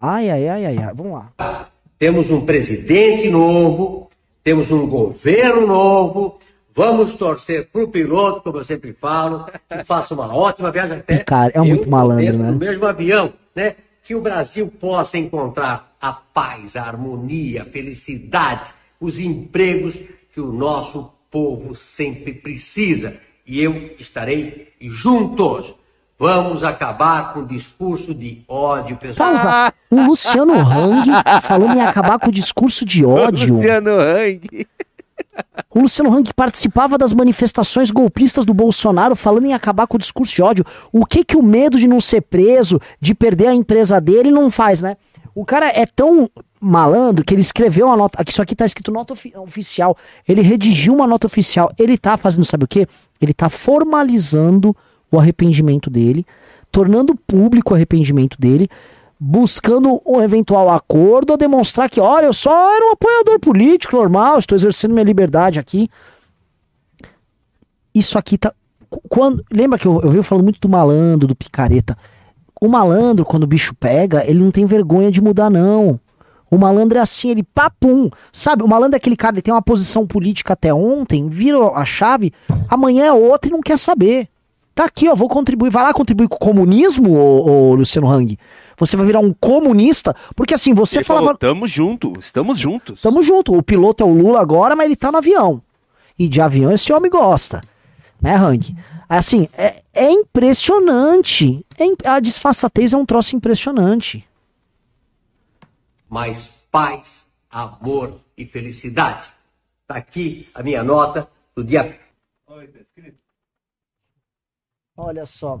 Ai, ai, ai, ai, ai. Vamos lá. temos um presidente novo, temos um governo novo. Vamos torcer pro piloto, como eu sempre falo, que faça uma ótima viagem até. Cara, é muito malandro, né? No mesmo avião, né? Que o Brasil possa encontrar a paz, a harmonia, a felicidade, os empregos que o nosso povo sempre precisa. E eu estarei juntos. Vamos acabar com o discurso de ódio, pessoal. Pausa. O Luciano Hang falando em acabar com o discurso de ódio. Luciano Hang. O Luciano Hang participava das manifestações golpistas do Bolsonaro falando em acabar com o discurso de ódio. O que que o medo de não ser preso, de perder a empresa dele não faz, né? O cara é tão malandro que ele escreveu uma nota, aqui isso aqui tá escrito nota ofi- oficial. Ele redigiu uma nota oficial. Ele tá fazendo, sabe o quê? Ele tá formalizando o arrependimento dele, tornando público o arrependimento dele, buscando um eventual acordo ou demonstrar que, olha, eu só era um apoiador político normal, estou exercendo minha liberdade aqui. Isso aqui tá. qu- Quando, lembra que eu, eu venho falando muito do malandro, do picareta. O malandro, quando o bicho pega, ele não tem vergonha de mudar, não. O malandro é assim, ele papum. Sabe, o malandro é aquele cara, ele tem uma posição política até ontem, vira a chave, amanhã é outra e não quer saber. Tá aqui, ó, vou contribuir. Vai lá contribuir com o comunismo, ô, ô, Luciano Hang. Você vai virar um comunista, porque assim, você Ele falava. falou, tamo junto, estamos juntos. Tamo junto. O piloto é o Lula agora, mas ele tá no avião. E de avião esse homem gosta. Né, Hank? Assim, é, é impressionante. É a disfarçatez é um troço impressionante. mais paz, amor e felicidade. Está aqui a minha nota do dia Olha só.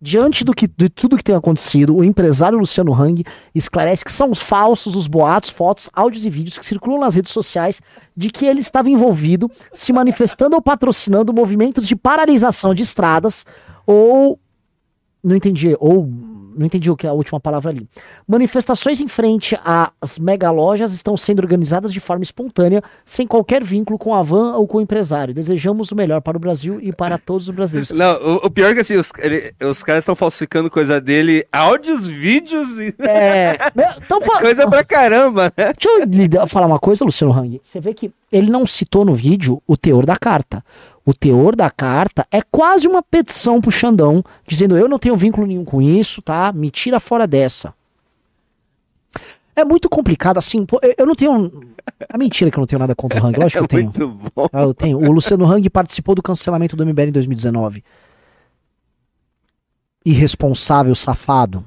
Diante do que, de tudo que tem acontecido, o empresário Luciano Hang esclarece que são falsos os boatos, fotos, áudios e vídeos que circulam nas redes sociais de que ele estava envolvido, se manifestando ou patrocinando movimentos de paralisação de estradas ou. Não entendi. Ou não entendi o que é a última palavra ali. Manifestações em frente às megalojas estão sendo organizadas de forma espontânea, sem qualquer vínculo com a van ou com o empresário. Desejamos o melhor para o Brasil e para todos os brasileiros. Não, o, o pior é que assim, os, ele- os caras estão falsificando coisa dele, áudios, vídeos e É. Então, fa- coisa pra caramba, né? Deixa eu falar uma coisa, Luciano Hang. Você vê que ele não citou no vídeo o teor da carta. O teor da carta é quase uma petição pro Xandão, dizendo eu não tenho vínculo nenhum com isso, tá? Me tira fora dessa. É muito complicado, assim, pô, eu- eu não tenho... É mentira que eu não tenho nada contra o Hang, lógico que eu É tenho. muito bom. Ah, eu tenho. O Luciano Hang participou do cancelamento do MBL em 2019. Irresponsável, safado.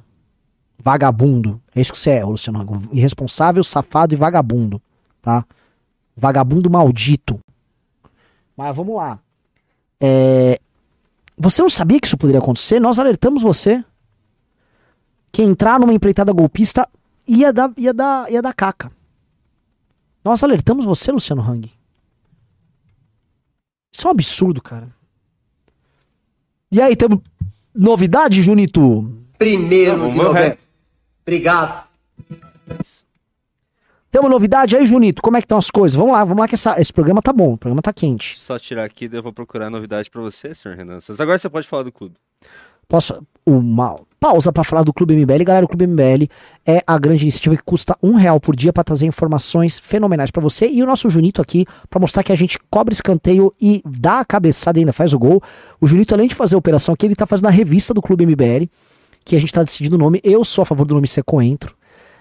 Vagabundo. É isso que você é, Luciano Hang. Irresponsável, safado e vagabundo. Tá? Vagabundo maldito. Mas vamos lá. É, Você não sabia que isso poderia acontecer? Nós alertamos você que entrar numa empreitada golpista ia dar, ia dar, ia dar caca. Nós alertamos você, Luciano Hang. Isso é um absurdo, cara. E aí, temos novidade, Junito? primeiro Vamos de morrer. Obrigado. Temos novidade aí, Junito? Como é que estão as coisas? Vamos lá, vamos lá que essa- esse programa tá bom, o programa tá quente. Só tirar aqui, eu vou procurar novidade pra você, senhor Renan. Agora você pode falar do clube. Posso. Uma pausa para falar do Clube MBL. Galera, o Clube MBL é a grande iniciativa que custa um real por dia para trazer informações fenomenais para você. E o nosso Junito aqui, para mostrar que a gente cobre escanteio e dá a cabeçada e ainda faz o gol. O Junito, além de fazer a operação aqui, ele tá fazendo a revista do Clube MBL, que a gente tá decidindo o nome. Eu sou a favor do nome ser Coentro.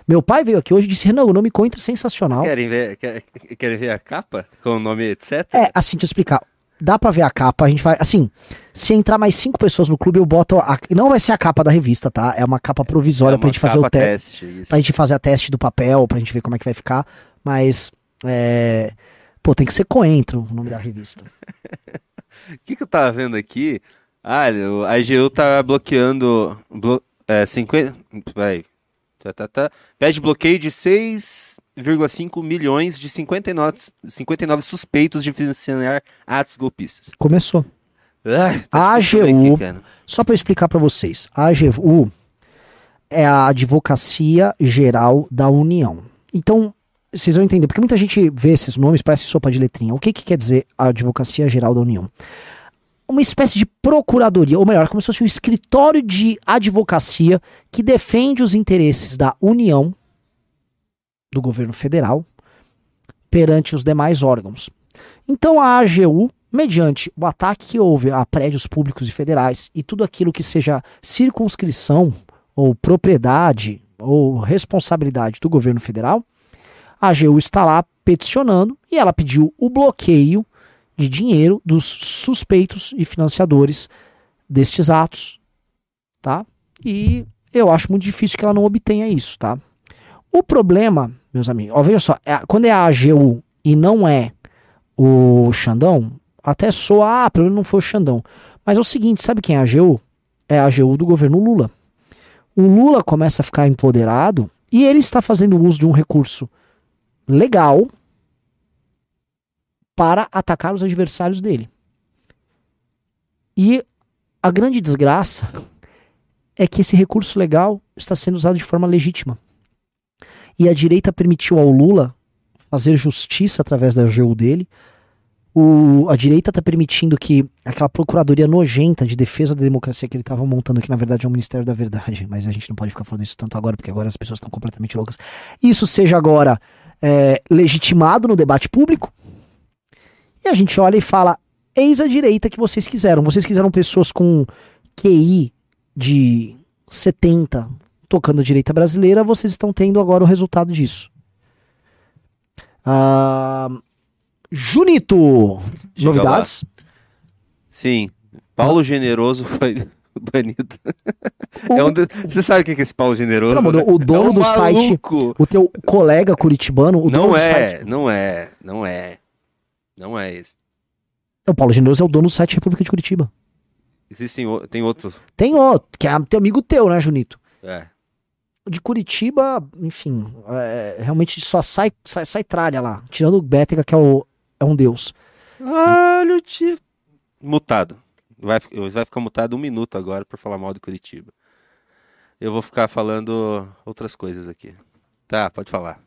Meu pai veio aqui hoje e disse: Renan, o nome Coentro é sensacional. Querem ver, quer- querem ver a capa? Com o nome etc? É, assim, deixa eu explicar. Dá pra ver a capa, a gente vai. Assim, se entrar mais cinco pessoas no clube, eu boto. A, não vai ser a capa da revista, tá? É uma capa provisória É pra uma gente fazer o capa teste. isso. Pra gente fazer a teste do papel, pra gente ver como é que vai ficar. Mas. É. Pô, tem que ser coentro o nome da revista. O que, que eu tava vendo aqui? Ah, a AGU tá bloqueando. Blo, é, 50. Vai. Tá, tá, tá. Pede bloqueio de 6,5 milhões de 59, 59 suspeitos de financiar atos golpistas. Começou. Ai, A tá ver AGU aqui. Só pra explicar pra vocês. A AGU é a Advocacia Geral da União. Então, vocês vão entender, porque muita gente vê esses nomes, parece sopa de letrinha. O que, que quer dizer a Advocacia Geral da União? Uma espécie de procuradoria, ou melhor, como se fosse um escritório de advocacia que defende os interesses da União, do governo federal, perante os demais órgãos. Então a AGU, mediante o ataque que houve a prédios públicos e federais e tudo aquilo que seja circunscrição ou propriedade ou responsabilidade do governo federal, a AGU está lá peticionando e ela pediu o bloqueio de dinheiro dos suspeitos e financiadores destes atos, tá? E eu acho muito difícil que ela não obtenha isso, tá? O problema, meus amigos, ó, veja só, é- quando é a AGU e não é o Xandão, até soa, ah, pelo menos não foi o Xandão. Mas é o seguinte, sabe quem é a AGU? É a AGU do governo Lula. O Lula começa a ficar empoderado e ele está fazendo uso de um recurso legal para atacar os adversários dele. E a grande desgraça é que esse recurso legal está sendo usado de forma legítima. E a direita permitiu ao Lula fazer justiça através da AGU dele. O, a direita está permitindo que aquela procuradoria nojenta de defesa da democracia que ele estava montando, que na verdade é o Ministério da Verdade, mas a gente não pode ficar falando isso tanto agora, porque agora as pessoas estão completamente loucas. Isso seja agora é, legitimado no debate público. E a gente olha e fala: eis a direita que vocês quiseram. Vocês quiseram pessoas com QI de 70 tocando a direita brasileira, vocês estão tendo agora o resultado disso. Ah, Junito, Diga novidades? Sim. Paulo Generoso foi, banido. É um de- Você sabe o que é esse Paulo Generoso? De né? O dono é um do site- maluco. O teu colega curitibano, o dono Não do é, site. não é, não é. Não é esse. O Paulo Generoso é o dono do site República de Curitiba. Existem, o- tem outro. Tem outro, que é teu amigo teu, né, Junito? É. De Curitiba, enfim, é, realmente só sai, sai, sai tralha lá. Tirando o Bétega, que é, o, é um deus. Olha o tipo. Mutado. Vai, vai ficar mutado um minuto agora por falar mal de Curitiba. Eu vou ficar falando outras coisas aqui. Tá, pode falar.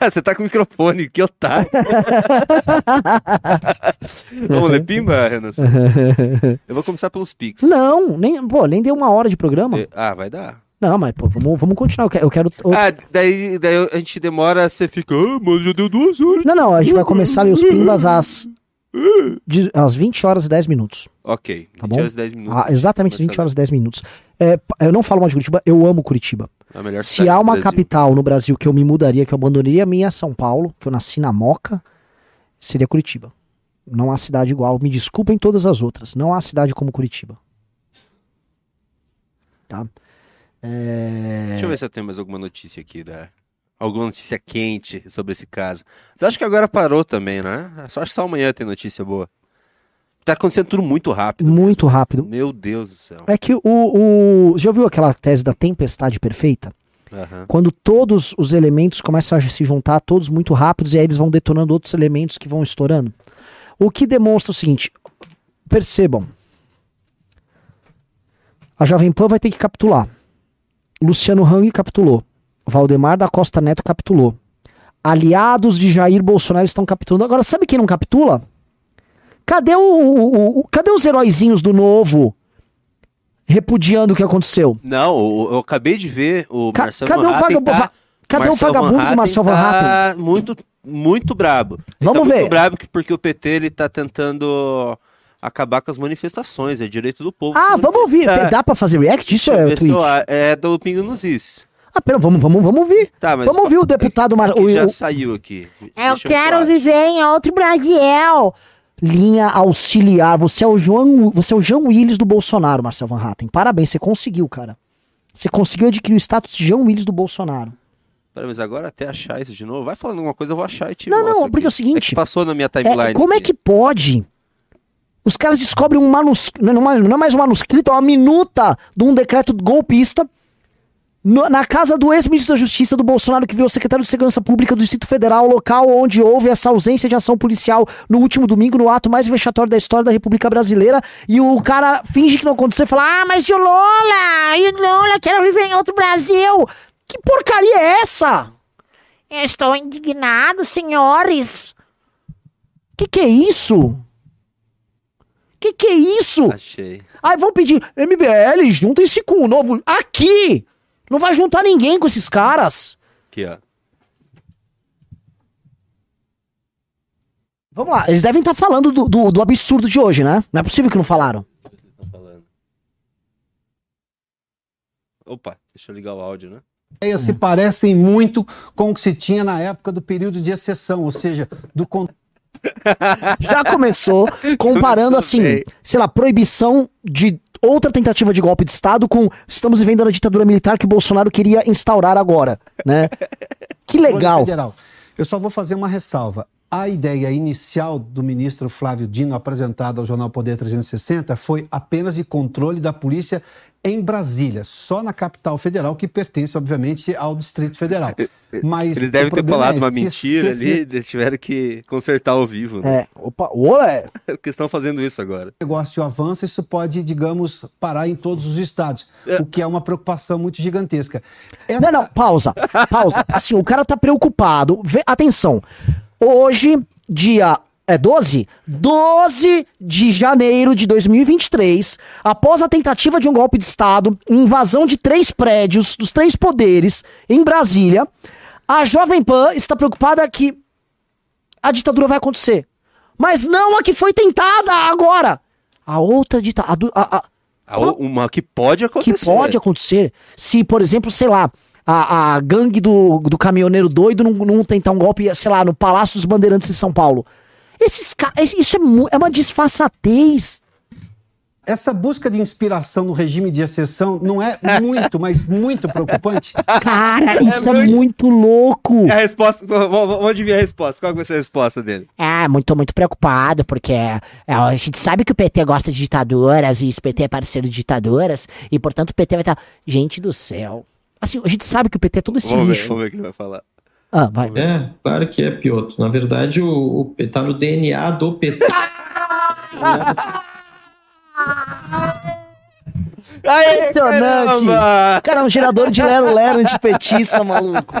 Tá, você tá com o microfone, que otário. Vamos ler pimba, Renan? Eu vou começar pelos Pix. Não, nem, pô, nem deu uma hora de programa. Ah, vai dar. Não, mas pô, vamos, vamos continuar. Eu quero. eu quero- Ah, daí, daí a gente demora, você fica, ah, mas já deu duas horas. Não, não, a gente vai começar ali os pimbas às, de- às 20 horas e 10 minutos. Ok, Tá 20 bom? horas e 10 minutos. Ah, exatamente Começando. 20 horas e 10 minutos. É, eu não falo mal de Curitiba, eu amo Curitiba. Melhor Se há uma capital no Brasil que eu me mudaria, que eu abandonaria a minha é São Paulo, que eu nasci na Moca, seria Curitiba. Não há cidade igual. Me desculpem todas as outras. Não há cidade como Curitiba. Tá? É... Deixa eu ver se eu tenho mais alguma notícia aqui, da... alguma notícia quente sobre esse caso. Mas acho que agora parou também, né? Só acho que só amanhã tem notícia boa. Tá acontecendo tudo muito rápido. Muito rápido. Meu Deus do céu. É que o, o. Já ouviu aquela tese da tempestade perfeita? Aham. Quando todos os elementos começam a se juntar, todos muito rápidos, e aí eles vão detonando outros elementos que vão estourando. O que demonstra o seguinte: percebam. A Jovem Pan vai ter que capitular. Luciano Hang capitulou. Valdemar da Costa Neto capitulou. Aliados de Jair Bolsonaro estão capitulando. Agora, sabe quem não capitula? Cadê, o, o- o- cadê os heróizinhos do novo repudiando o que aconteceu? Não, eu, eu acabei de ver o Ca- Marcel cadê Van o Hatten vagabu- tá- cadê o vagabundo do Hatten Marcel Van tá muito, muito brabo. Ele Vamos tá ver. muito brabo que- porque o PT ele tá tentando acabar com as manifestações, é direito do povo. Ah, vamos ouvir. manifestar. Dá pra fazer react? Isso é tweet. É do Pingo nos Is. Ah, pera, vamos, vamos, vamos ouvir. Tá, mas Vamos ouvir o deputado Mar... Aqui o- já o- saiu aqui. Eu Deixa quero falar. viver em outro Brasil. Linha auxiliar. Você é o João, você é o João Willis do Bolsonaro, Marcel Van Hatten. Parabéns, você conseguiu, cara. Você conseguiu adquirir o status de João Willis do Bolsonaro. Pera, mas agora até achar isso de novo. Vai falando alguma coisa, eu vou achar e te Não, não, porque aqui. é o seguinte, que passou na minha É, timeline. como é aqui. que pode? Os caras descobrem um manuscrito, não, é- não é mais um manuscrito, é uma minuta de um decreto golpista no- na casa do ex-ministro da Justiça do Bolsonaro, que virou secretário de Segurança Pública do Distrito Federal, local onde houve essa ausência de ação policial no último domingo, no ato mais vexatório da história da República Brasileira, e o cara finge que não aconteceu e fala: Ah, mas e o Lola? E o Lola quer viver em outro Brasil? Que porcaria é essa? Estou indignado, senhores. Que que é isso? Que que é isso? Achei. Aí vão pedir, MBL, juntem-se com o novo. Aqui! Não vai juntar ninguém com esses caras. Aqui, ó. Vamos lá, eles devem estar falando do, do, do absurdo de hoje, né? Não é possível que não falaram. Vocês estão falando. Opa, deixa eu ligar o áudio, né? ideias se parecem muito com o que se tinha na época do período de exceção, ou seja, do con- Já começou comparando Começou assim, bem. sei lá, proibição de outra tentativa de golpe de Estado com estamos vivendo a ditadura militar que o Bolsonaro queria instaurar agora, né? Que legal. federal. Eu só vou fazer uma ressalva. A ideia inicial do ministro Flávio Dino, apresentada ao jornal Poder 360, foi apenas de controle da polícia em Brasília, só na capital federal, que pertence, obviamente, ao Distrito Federal. Mas Eles o devem ter falado é, uma mentira se ali, eles tiveram que consertar ao vivo. Né? É, opa, olé. Porque estão fazendo isso agora. negócio avança, isso pode, digamos, parar em todos os estados, o que é uma preocupação muito gigantesca. Essa- Não, não, pausa, pausa. Assim, o cara tá preocupado. Vê- atenção. Hoje, dia é 12? 12 de janeiro de 2023, após a tentativa de um golpe de Estado, invasão de três prédios dos três poderes em Brasília, a Jovem Pan está preocupada que a ditadura vai acontecer. Mas não a que foi tentada agora. A outra ditadura. A, a, A- Uma que pode que acontecer. pode acontecer se, por exemplo, sei lá, a, a gangue do, do caminhoneiro doido não, não tentar um golpe, sei lá, no Palácio dos Bandeirantes em São Paulo. Esses caras, isso é, é uma disfarçatez. essa busca de inspiração no regime de exceção não é muito, mas muito preocupante? Cara, isso é muito- muito louco. A resposta, vamos adivinhar a resposta. Qual vai ser a resposta dele? É, muito, muito preocupado, porque é, a gente sabe que o PT gosta de ditaduras e o PT é parceiro de ditaduras, e portanto o PT vai estar. Gente do céu. Assim, a gente sabe que o PT é todo esse Vamos ver, lixo. vamos ver o que ele vai falar. Ah, vai. É, claro que é, Piotr. Na verdade, o, o, tá no DNA do PT. Impressionante. Cara, é um gerador de lero-lero antipetista, maluco.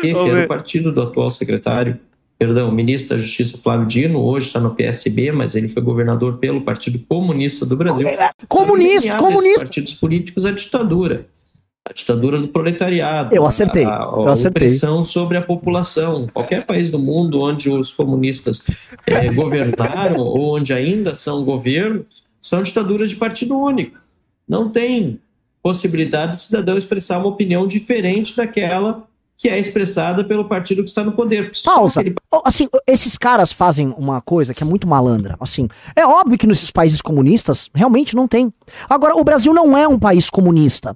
que era ver. o partido do atual secretário, perdão, ministro da Justiça Flávio Dino, hoje está no PSB, mas ele foi governador pelo Partido Comunista do Brasil. Comunista, comunista. partidos políticos à ditadura. A ditadura do proletariado. Eu acertei, A, a, eu a acertei. opressão sobre a população. Qualquer país do mundo onde os comunistas eh, governaram ou onde ainda são governo, são ditaduras de partido único. Não tem possibilidade de cidadão expressar uma opinião diferente daquela que é expressada pelo partido que está no poder. Pausa. Ó, Assim, esses caras fazem uma coisa que é muito malandra. Assim, é óbvio que nesses países comunistas realmente não tem. Agora, o Brasil não é um país comunista.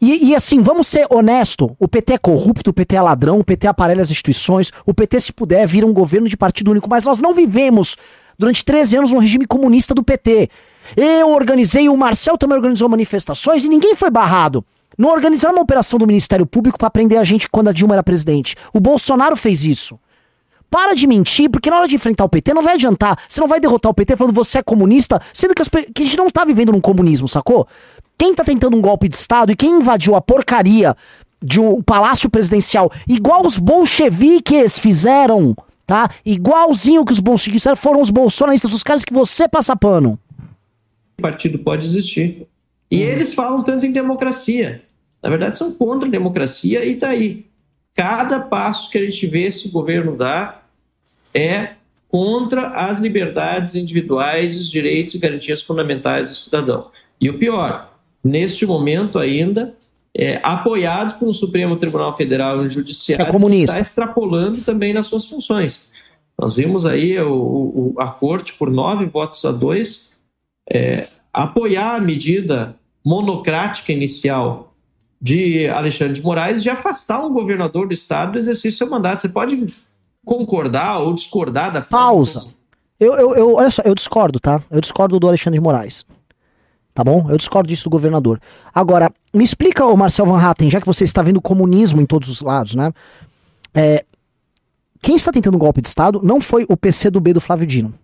E, e, assim, vamos ser honesto, o PT é corrupto, o PT é ladrão, o PT aparelha as instituições, o PT, se puder, vira um governo de partido único, mas nós não vivemos durante 13 anos no regime comunista do PT. Eu organizei, o Marcel também organizou manifestações e ninguém foi barrado. Não organizaram uma operação do Ministério Público para prender a gente quando a Dilma era presidente. O Bolsonaro fez isso. Para de mentir, porque na hora de enfrentar o PT não vai adiantar. Você não vai derrotar o PT falando você é comunista, sendo que, as que a gente não tá vivendo num comunismo, sacou? Quem tá tentando um golpe de Estado e quem invadiu a porcaria de um palácio presidencial, igual os bolcheviques fizeram, tá? Igualzinho que os bolcheviques fizeram, foram os bolsonaristas, os caras que você passa pano. partido pode existir. E eles falam tanto em democracia. Na verdade, são contra a democracia e tá aí. Cada passo que a gente vê esse governo dar é contra as liberdades individuais, os direitos e garantias fundamentais do cidadão. E o pior, neste momento ainda, é, apoiados pelo Supremo Tribunal Federal e o Judiciário, Que é comunista. está extrapolando também nas suas funções. Nós vimos aí o, o- a corte, por nove votos a dois, é, apoiar a medida monocrática inicial de Alexandre de Moraes de afastar um governador do estado do exercício do seu mandato. Você pode concordar ou discordar da Pausa. Eu, eu, eu, olha só, eu discordo, tá? Eu discordo do Alexandre de Moraes. Tá bom? Eu discordo disso do governador. Agora, me explica, ô Marcel Van Hatten, já que você está vendo comunismo em todos os lados, né? É, quem está tentando um golpe de Estado não foi o PCdoB do Flávio Dino.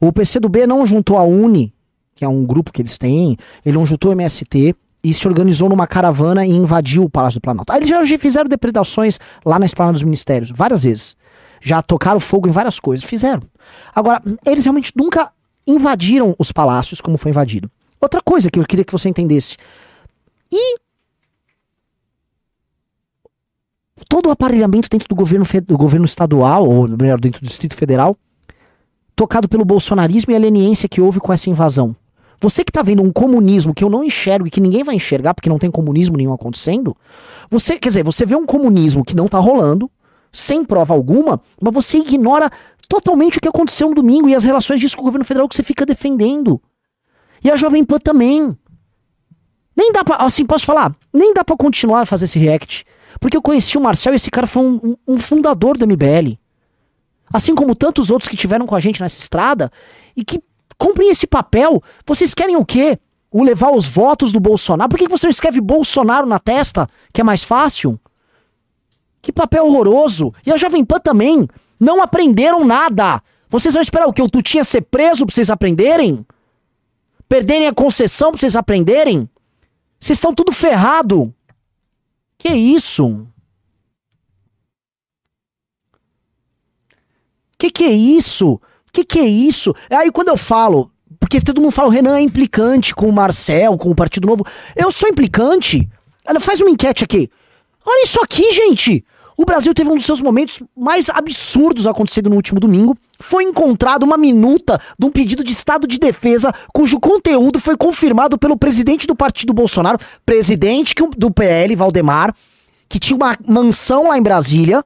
O PCdoB não juntou a UNE, que é um grupo que eles têm, ele não juntou o MST e se organizou numa caravana e invadiu o Palácio do Planalto. Aí eles já fizeram depredações lá na esplanada dos ministérios, várias vezes. Já tocaram fogo em várias coisas, fizeram. Agora, eles realmente nunca invadiram os palácios como foi invadido. Outra coisa que eu queria que você entendesse. E todo o aparelhamento dentro do governo, do governo estadual, ou melhor, dentro do Distrito Federal, tocado pelo bolsonarismo e a leniência que houve com essa invasão. Você que tá vendo um comunismo que eu não enxergo e que ninguém vai enxergar porque não tem comunismo nenhum acontecendo, você, quer dizer, você vê um comunismo que não tá rolando, sem prova alguma, mas você ignora totalmente o que aconteceu no domingo e as relações disso com o governo federal que você fica defendendo. E a Jovem Pan também. Nem dá pra, assim, posso falar? Nem dá pra continuar a fazer esse react. Porque eu conheci o Marcel e esse cara foi um, um- fundador do MBL. Assim como tantos outros que tiveram com a gente nessa estrada e que cumprem esse papel. Vocês querem o quê? O levar os votos do Bolsonaro? Por que você não escreve Bolsonaro na testa, que é mais fácil? Que papel horroroso! E a Jovem Pan também. Não aprenderam nada. Vocês vão esperar o quê? O Tutinha ser preso pra vocês aprenderem? Perderem a concessão pra vocês aprenderem? Vocês estão tudo ferrado. Que isso? Que que é isso? Que que é isso? Aí quando eu falo, porque todo mundo fala o Renan é implicante com o Marcel, com o Partido Novo. Eu sou implicante? Olha, faz uma enquete aqui. Olha isso aqui, gente. O Brasil teve um dos seus momentos mais absurdos acontecendo no último domingo. Foi encontrada uma minuta de um pedido de estado de defesa cujo conteúdo foi confirmado pelo presidente do partido Bolsonaro, presidente do PL, Valdemar, que tinha uma mansão lá em Brasília,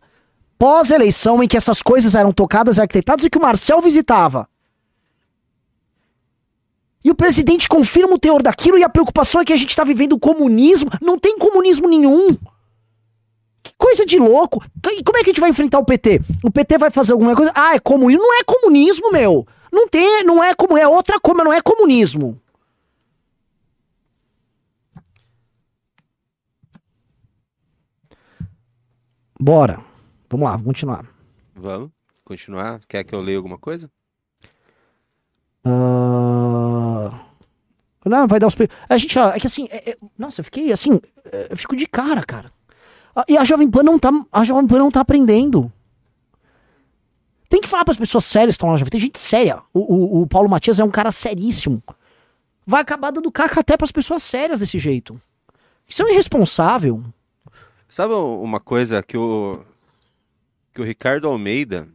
pós-eleição em que essas coisas eram tocadas e arquitetadas e que o Marcel visitava. E o presidente confirma o teor daquilo e a preocupação é que a gente tá vivendo comunismo. Não tem comunismo nenhum. Coisa de louco. E como é que a gente vai enfrentar o PT? O PT vai fazer alguma coisa? Ah, é comunismo. Não é comunismo, meu. Não tem, não é como é outra coisa, não é comunismo. Bora. Vamos lá, vamos continuar. Vamos continuar? Quer que eu leia alguma coisa? Ah, Não, vai dar os. A gente, ó, é que assim, é- é- nossa, eu fiquei assim, é, eu fico de cara, cara. Ah, E a Jovem Pan não tá, a Jovem Pan não tá aprendendo. Tem que falar para as pessoas sérias que estão lá Jovem. Tem gente séria. O, o, o Paulo Matias é um cara seríssimo. Vai acabar dando caca até para as pessoas sérias desse jeito. Isso é um irresponsável. Sabe uma coisa que o que o Ricardo Almeida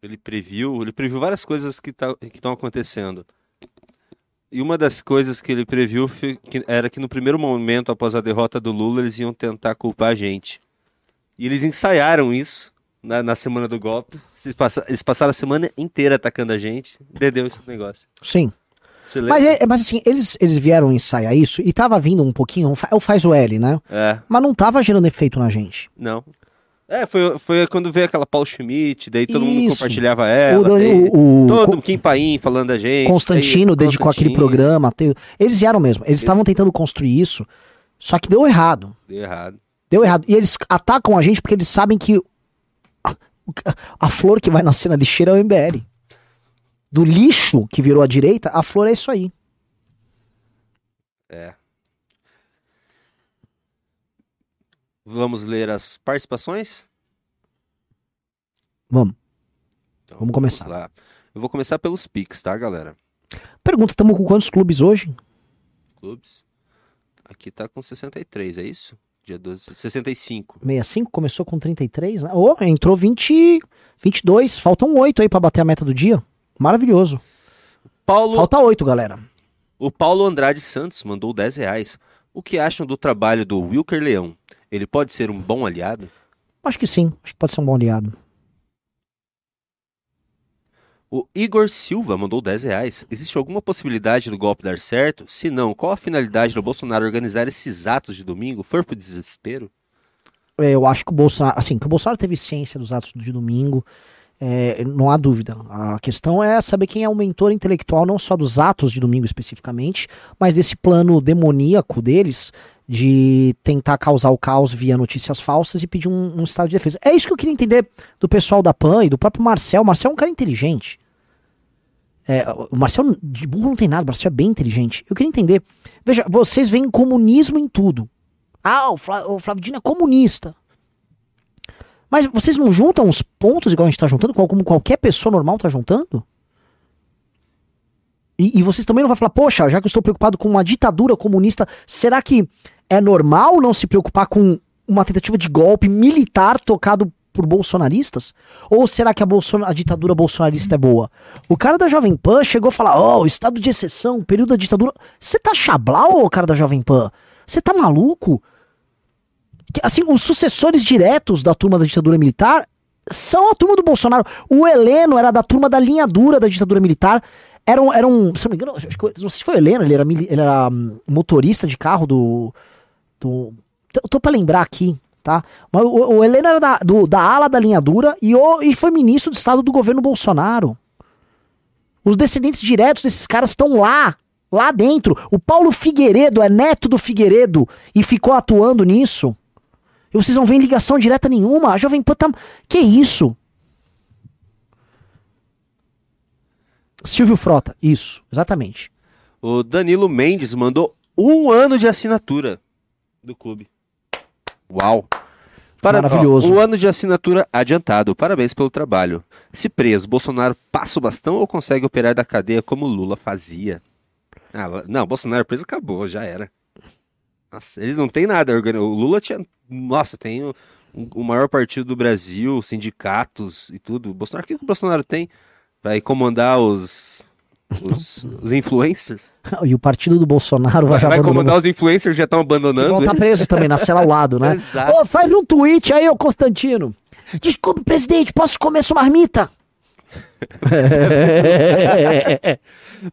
ele previu, ele previu várias coisas que tá, que estão acontecendo. E uma das coisas que ele previu era que no primeiro momento após a derrota do Lula eles iam tentar culpar a gente. E eles ensaiaram isso na, na semana do golpe. Eles, passa- eles passaram a semana inteira atacando a gente. Entendeu esse negócio? Sim. Mas, é- mas assim, eles, eles vieram ensaiar isso e tava vindo um pouquinho. É o faz o L, né? É, Mas não tava gerando efeito na gente. não. É, foi, foi quando veio aquela Paul Schmidt, daí todo mundo Isso. compartilhava ela. o, Dani- daí o- o- todo Kim Paim falando da gente. Constantino daí dedicou aquele Constantino, programa. te- Eles vieram mesmo. Eles estavam tentando construir isso, só que deu errado. Deu errado. Deu errado. E eles atacam a gente porque eles sabem que a, a flor que vai nascer na lixeira é o MBL. Do lixo que virou a direita, a flor é isso aí. É. Vamos ler as participações? Vamos. Então, Vamos começar. lá. Eu vou começar pelos Pix, tá, galera? Pergunta, estamos com quantos clubes hoje? Clubes. Aqui tá com 63, é isso? Dia 12. 65. 65, começou com 33, né? Oh, entrou 20, 22. Faltam 8 aí pra bater a meta do dia. Maravilhoso. Paulo, Falta 8, galera. o Paulo Andrade Santos mandou 10 reais. O que acham do trabalho do Wilker Leão? Ele pode ser um bom aliado? Acho que sim. Acho que pode ser um bom aliado. O Igor Silva mandou 10 reais. Existe alguma possibilidade do golpe dar certo? Se não, qual a finalidade do Bolsonaro organizar esses atos de domingo? For pro desespero? É, Eu acho que o Bolsonaro, assim, que o Bolsonaro teve ciência dos atos de domingo, é, não há dúvida. A questão é saber quem é o mentor intelectual, não só dos atos de domingo especificamente, mas desse plano demoníaco deles de tentar causar o caos via notícias falsas e pedir um, um estado de defesa. É isso que eu queria entender do pessoal da PAN e do próprio Marcel. O Marcel é um cara inteligente. É, o Marcel de burro não tem nada, o Marcel é bem inteligente. Eu queria entender. Veja, vocês veem comunismo em tudo. Ah, o, Flá, o Flávio Dino é comunista. Mas vocês não juntam os pontos igual a gente tá juntando, como qualquer pessoa normal tá juntando? E, e vocês também não vão falar, poxa, já que eu estou preocupado com uma ditadura comunista, será que é normal não se preocupar com uma tentativa de golpe militar tocado por bolsonaristas? Ou será que a, a ditadura bolsonarista é boa? O cara da Jovem Pan chegou a falar, ó, o estado de exceção, período da ditadura. Você tá chablau, cara da Jovem Pan? Você tá maluco? Assim, os sucessores diretos da turma da ditadura militar são a turma do Bolsonaro. O Heleno era da turma da linha dura da ditadura militar. Era um, era um se não me engano, acho que, não sei se foi o Heleno, ele era, ele era hum, motorista de carro do. do tô pra lembrar aqui, tá? Mas o, o Heleno era da, do- da ala da linha dura e, o, e foi ministro de Estado do governo Bolsonaro. Os descendentes diretos desses caras estão lá, lá dentro. O Paulo Figueiredo é neto do Figueiredo e ficou atuando nisso. Vocês não veem ligação direta nenhuma. A Jovem Pan tá. Que isso? Silvio Frota, isso, exatamente. O Danilo Mendes mandou um ano de assinatura do clube. Uau! Para- Maravilhoso. ó, o ano de assinatura adiantado. Parabéns pelo trabalho. Se preso, Bolsonaro passa o bastão ou consegue operar da cadeia como Lula fazia? Ah, não, Bolsonaro preso acabou, já era. Nossa, eles não têm nada. O Lula tinha. Nossa, tem o, o maior partido do Brasil, sindicatos e tudo. O Bolsonaro, o que que o Bolsonaro tem? Vai comandar os. Os, os influencers? E o partido do Bolsonaro Vai, vai abandonou. comandar os influencers já estão E abandonando? vão estar presos também na cela ao lado, né? Exato. Faz um tweet aí, ô Constantino. Desculpe, presidente, posso comer sua marmita?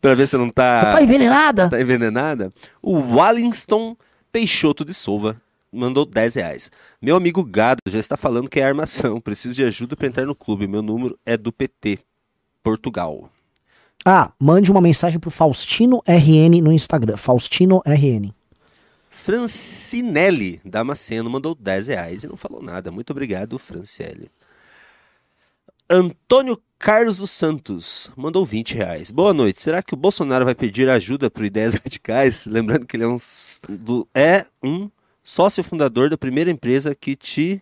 pra ver se não tá, Tá envenenada? tá envenenada. O Wallingston Peixoto de Silva mandou 10 reais. Meu amigo Gado já está falando que é armação. Preciso de ajuda para entrar no clube. Meu número é do PT, Portugal. Ah, mande uma mensagem pro Faustino RN no Instagram. Faustino RN. Francinelli Damasceno mandou 10 reais e não falou nada. Muito obrigado, Franciele. Antônio Carlos dos Santos mandou 20 reais. Boa noite. Será que o Bolsonaro vai pedir ajuda para Ideias Radicais? Lembrando que ele é um, do- é um sócio fundador da primeira empresa que te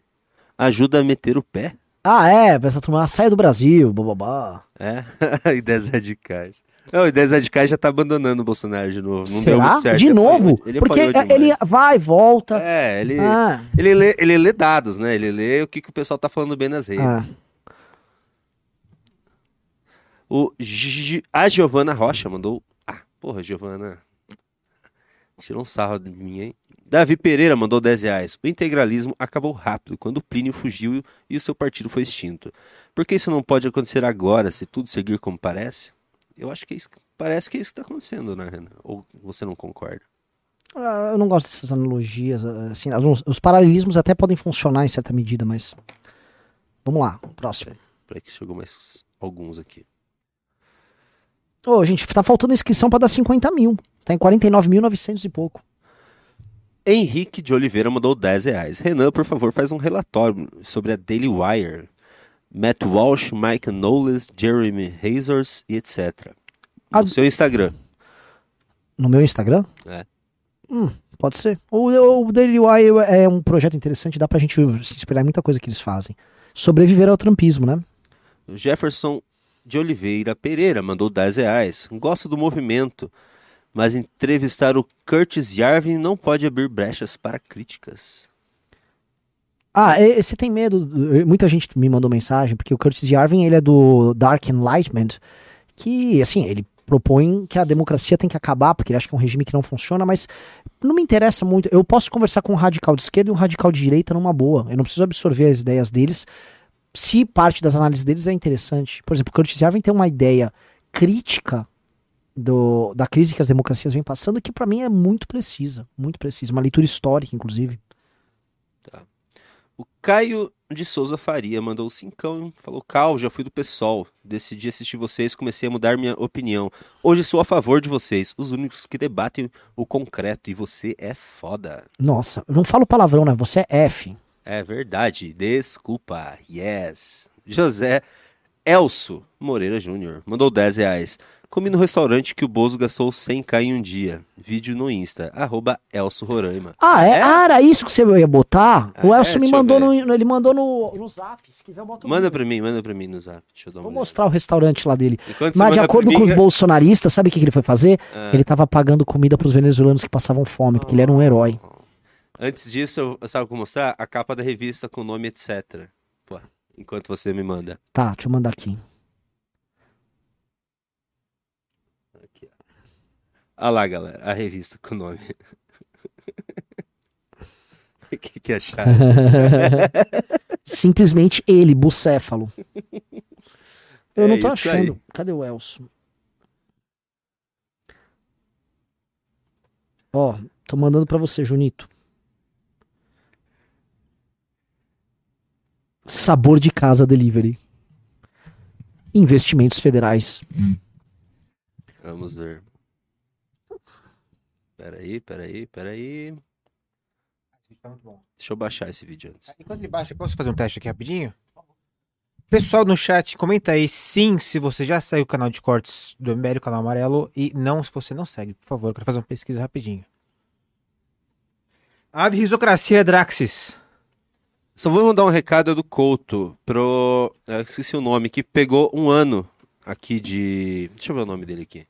ajuda a meter o pé. Ah, é, essa turma sai do Brasil, bababá. É, Ideias Radicais. Não, Ideias Radicais já tá abandonando o Bolsonaro de novo. Não Será? certo. De novo? ele Porque apanhou ele vai, volta. É, ele, Ah. ele, lê, ele lê dados, né? Ele lê o que, que o pessoal tá falando bem nas redes. Ah. O Gi- a Giovana Rocha mandou. Ah, porra, Giovana. Tirou um sarro de mim, hein? Davi Pereira mandou 10 reais. O integralismo acabou rápido, quando Plínio fugiu e o seu partido foi extinto. Por que isso não pode acontecer agora, se tudo seguir como parece? Eu acho que é isso, parece que é isso que está acontecendo, né, Renan? Ou você não concorda? Ah, Eu não gosto dessas analogias. Assim, os, os paralelismos até podem funcionar em certa medida, mas. Vamos lá, próximo. Peraí que chegou mais alguns aqui. Ô, gente, tá faltando inscrição pra dar 50 mil. Tá em 49.900 e pouco. Henrique de Oliveira mandou 10 reais. Renan, por favor, faz um relatório sobre a Daily Wire. Matt Walsh, Mike Knowles, Jeremy Hazors e etc. No A- seu Instagram. No meu Instagram? É. Hum, pode ser. O, o Daily Wire é um projeto interessante, dá pra gente se inspirar em muita coisa que eles fazem. Sobreviver ao trampismo, né? Jefferson de Oliveira Pereira mandou 10 reais. Gosto do movimento, mas entrevistar o Curtis Yarvin não pode abrir brechas para críticas. Ah, você tem medo? Muita gente me mandou mensagem, porque o Curtis Yarvin, ele é do Dark Enlightenment, que, assim, ele propõe que a democracia tem que acabar, porque ele acha que é um regime que não funciona, mas não me interessa muito. Eu posso conversar com um radical de esquerda e um radical de direita numa boa. Eu não preciso absorver as ideias deles, se parte das análises deles é interessante. Por exemplo, o Curtis Yarvin tem uma ideia crítica do, da crise que as democracias vêm passando, que pra mim é muito precisa, muito precisa. Uma leitura histórica, inclusive. O Caio de Souza Faria mandou cincão e falou: Cal, já fui do PSOL. Decidi assistir vocês, comecei a mudar minha opinião. Hoje sou a favor de vocês, os únicos que debatem o concreto, e você é foda. Nossa, eu não falo palavrão, né? Você é F. É verdade, desculpa. Yes. José Elso Moreira Júnior mandou 10 reais. Comi no restaurante que o Bozo gastou 100k em um dia. Vídeo no Insta, arroba Elso Roraima. Ah, é? Ah, era isso que você ia botar? Ah, o é? Elcio me Deixa eu mandou no, ele mandou no, no zap. Se quiser, eu boto Manda no pra mim, manda pra mim no zap. Deixa eu dar uma Vou olhada. mostrar o restaurante lá dele. Enquanto Mas de acordo mim, com os eu- bolsonaristas, sabe o que, que ele foi fazer? Ah. Ele tava pagando comida pros venezuelanos que passavam fome, porque ele era um herói. Antes disso, eu, sabe o que eu vou mostrar? A capa da revista com o nome etc. Pô, enquanto você me manda. Tá, deixa eu mandar aqui. Aqui, ó. Olha lá, galera, a revista com o nome. O que, que acharam? Simplesmente ele, bucéfalo. Eu É não tô achando. aí. Cadê o Elcio? Ó, tô mandando pra você, Junito. Sabor de casa delivery. Investimentos federais. Vamos ver. Peraí, peraí, peraí. Tá muito bom. Deixa eu baixar esse vídeo antes. Enquanto ele baixa, eu posso fazer um teste aqui rapidinho? Pessoal no chat, comenta aí sim se você já segue o canal de cortes do MBL, o canal amarelo, e não se você não segue, por favor. Eu quero fazer uma pesquisa rapidinho. Ave Risocracia Draxis. Só vou mandar um recado do Couto pro. Eu esqueci o nome, que pegou um ano aqui de. Deixa eu ver o nome dele aqui.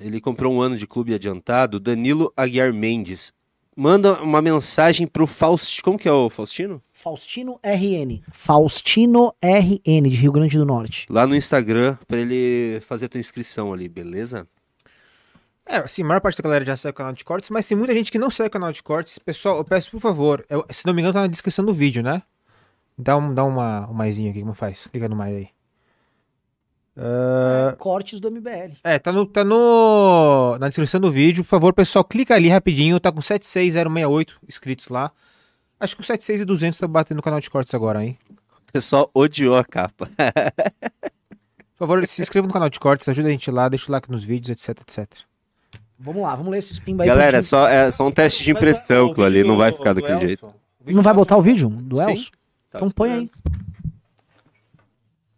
Ele comprou um ano de clube adiantado, Danilo Aguiar Mendes. Manda uma mensagem pro Faustino. Como que é o Faustino? Faustino RN. Faustino RN, de Rio Grande do Norte. Lá no Instagram, pra ele fazer a tua inscrição ali, beleza? É, assim, a maior parte da galera já segue o canal de cortes, mas tem muita gente que não segue o canal de cortes. Pessoal, eu peço por favor, eu- se não me engano, tá na descrição do vídeo, né? Dá um, dá uma, um maisinho aqui, como faz? Clica no mais aí. Cortes do MBL. É, tá, no, tá no, na descrição do vídeo. Por favor, pessoal, clica ali rapidinho. Tá com 76068 inscritos lá. Acho que com 76 e 200 tá batendo no canal de cortes agora, hein? O pessoal odiou a capa. Por favor, se inscreva no canal de cortes, ajuda a gente lá, deixa o like nos vídeos, etc, etc. Vamos lá, vamos ler esses pimba aí. Galera, é só, é só um teste de impressão aquilo ali, não vai ficar daquele jeito. Não vai botar o vídeo do Sim. Elcio? Tá Então põe aí.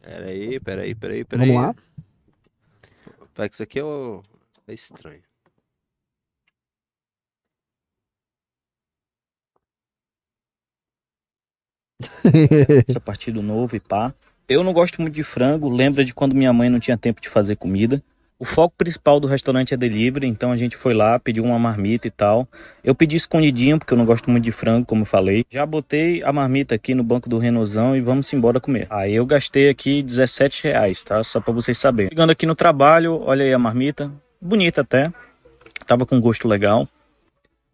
Peraí, peraí, peraí, peraí. Vamos lá. Pá, que Isso aqui é, o... é estranho. Esse é partido novo e pá. Eu não gosto muito de frango, lembra de quando minha mãe não tinha tempo de fazer comida. O foco principal do restaurante é delivery, então a gente foi lá, pediu uma marmita e tal. Eu pedi escondidinho, porque eu não gosto muito de frango, como eu falei. Já botei a marmita aqui no banco do Renosão e vamos embora comer. Aí eu gastei aqui 17 reais, tá? Só pra vocês saberem. Chegando aqui no trabalho, olha aí a marmita. Bonita até. Tava com gosto legal.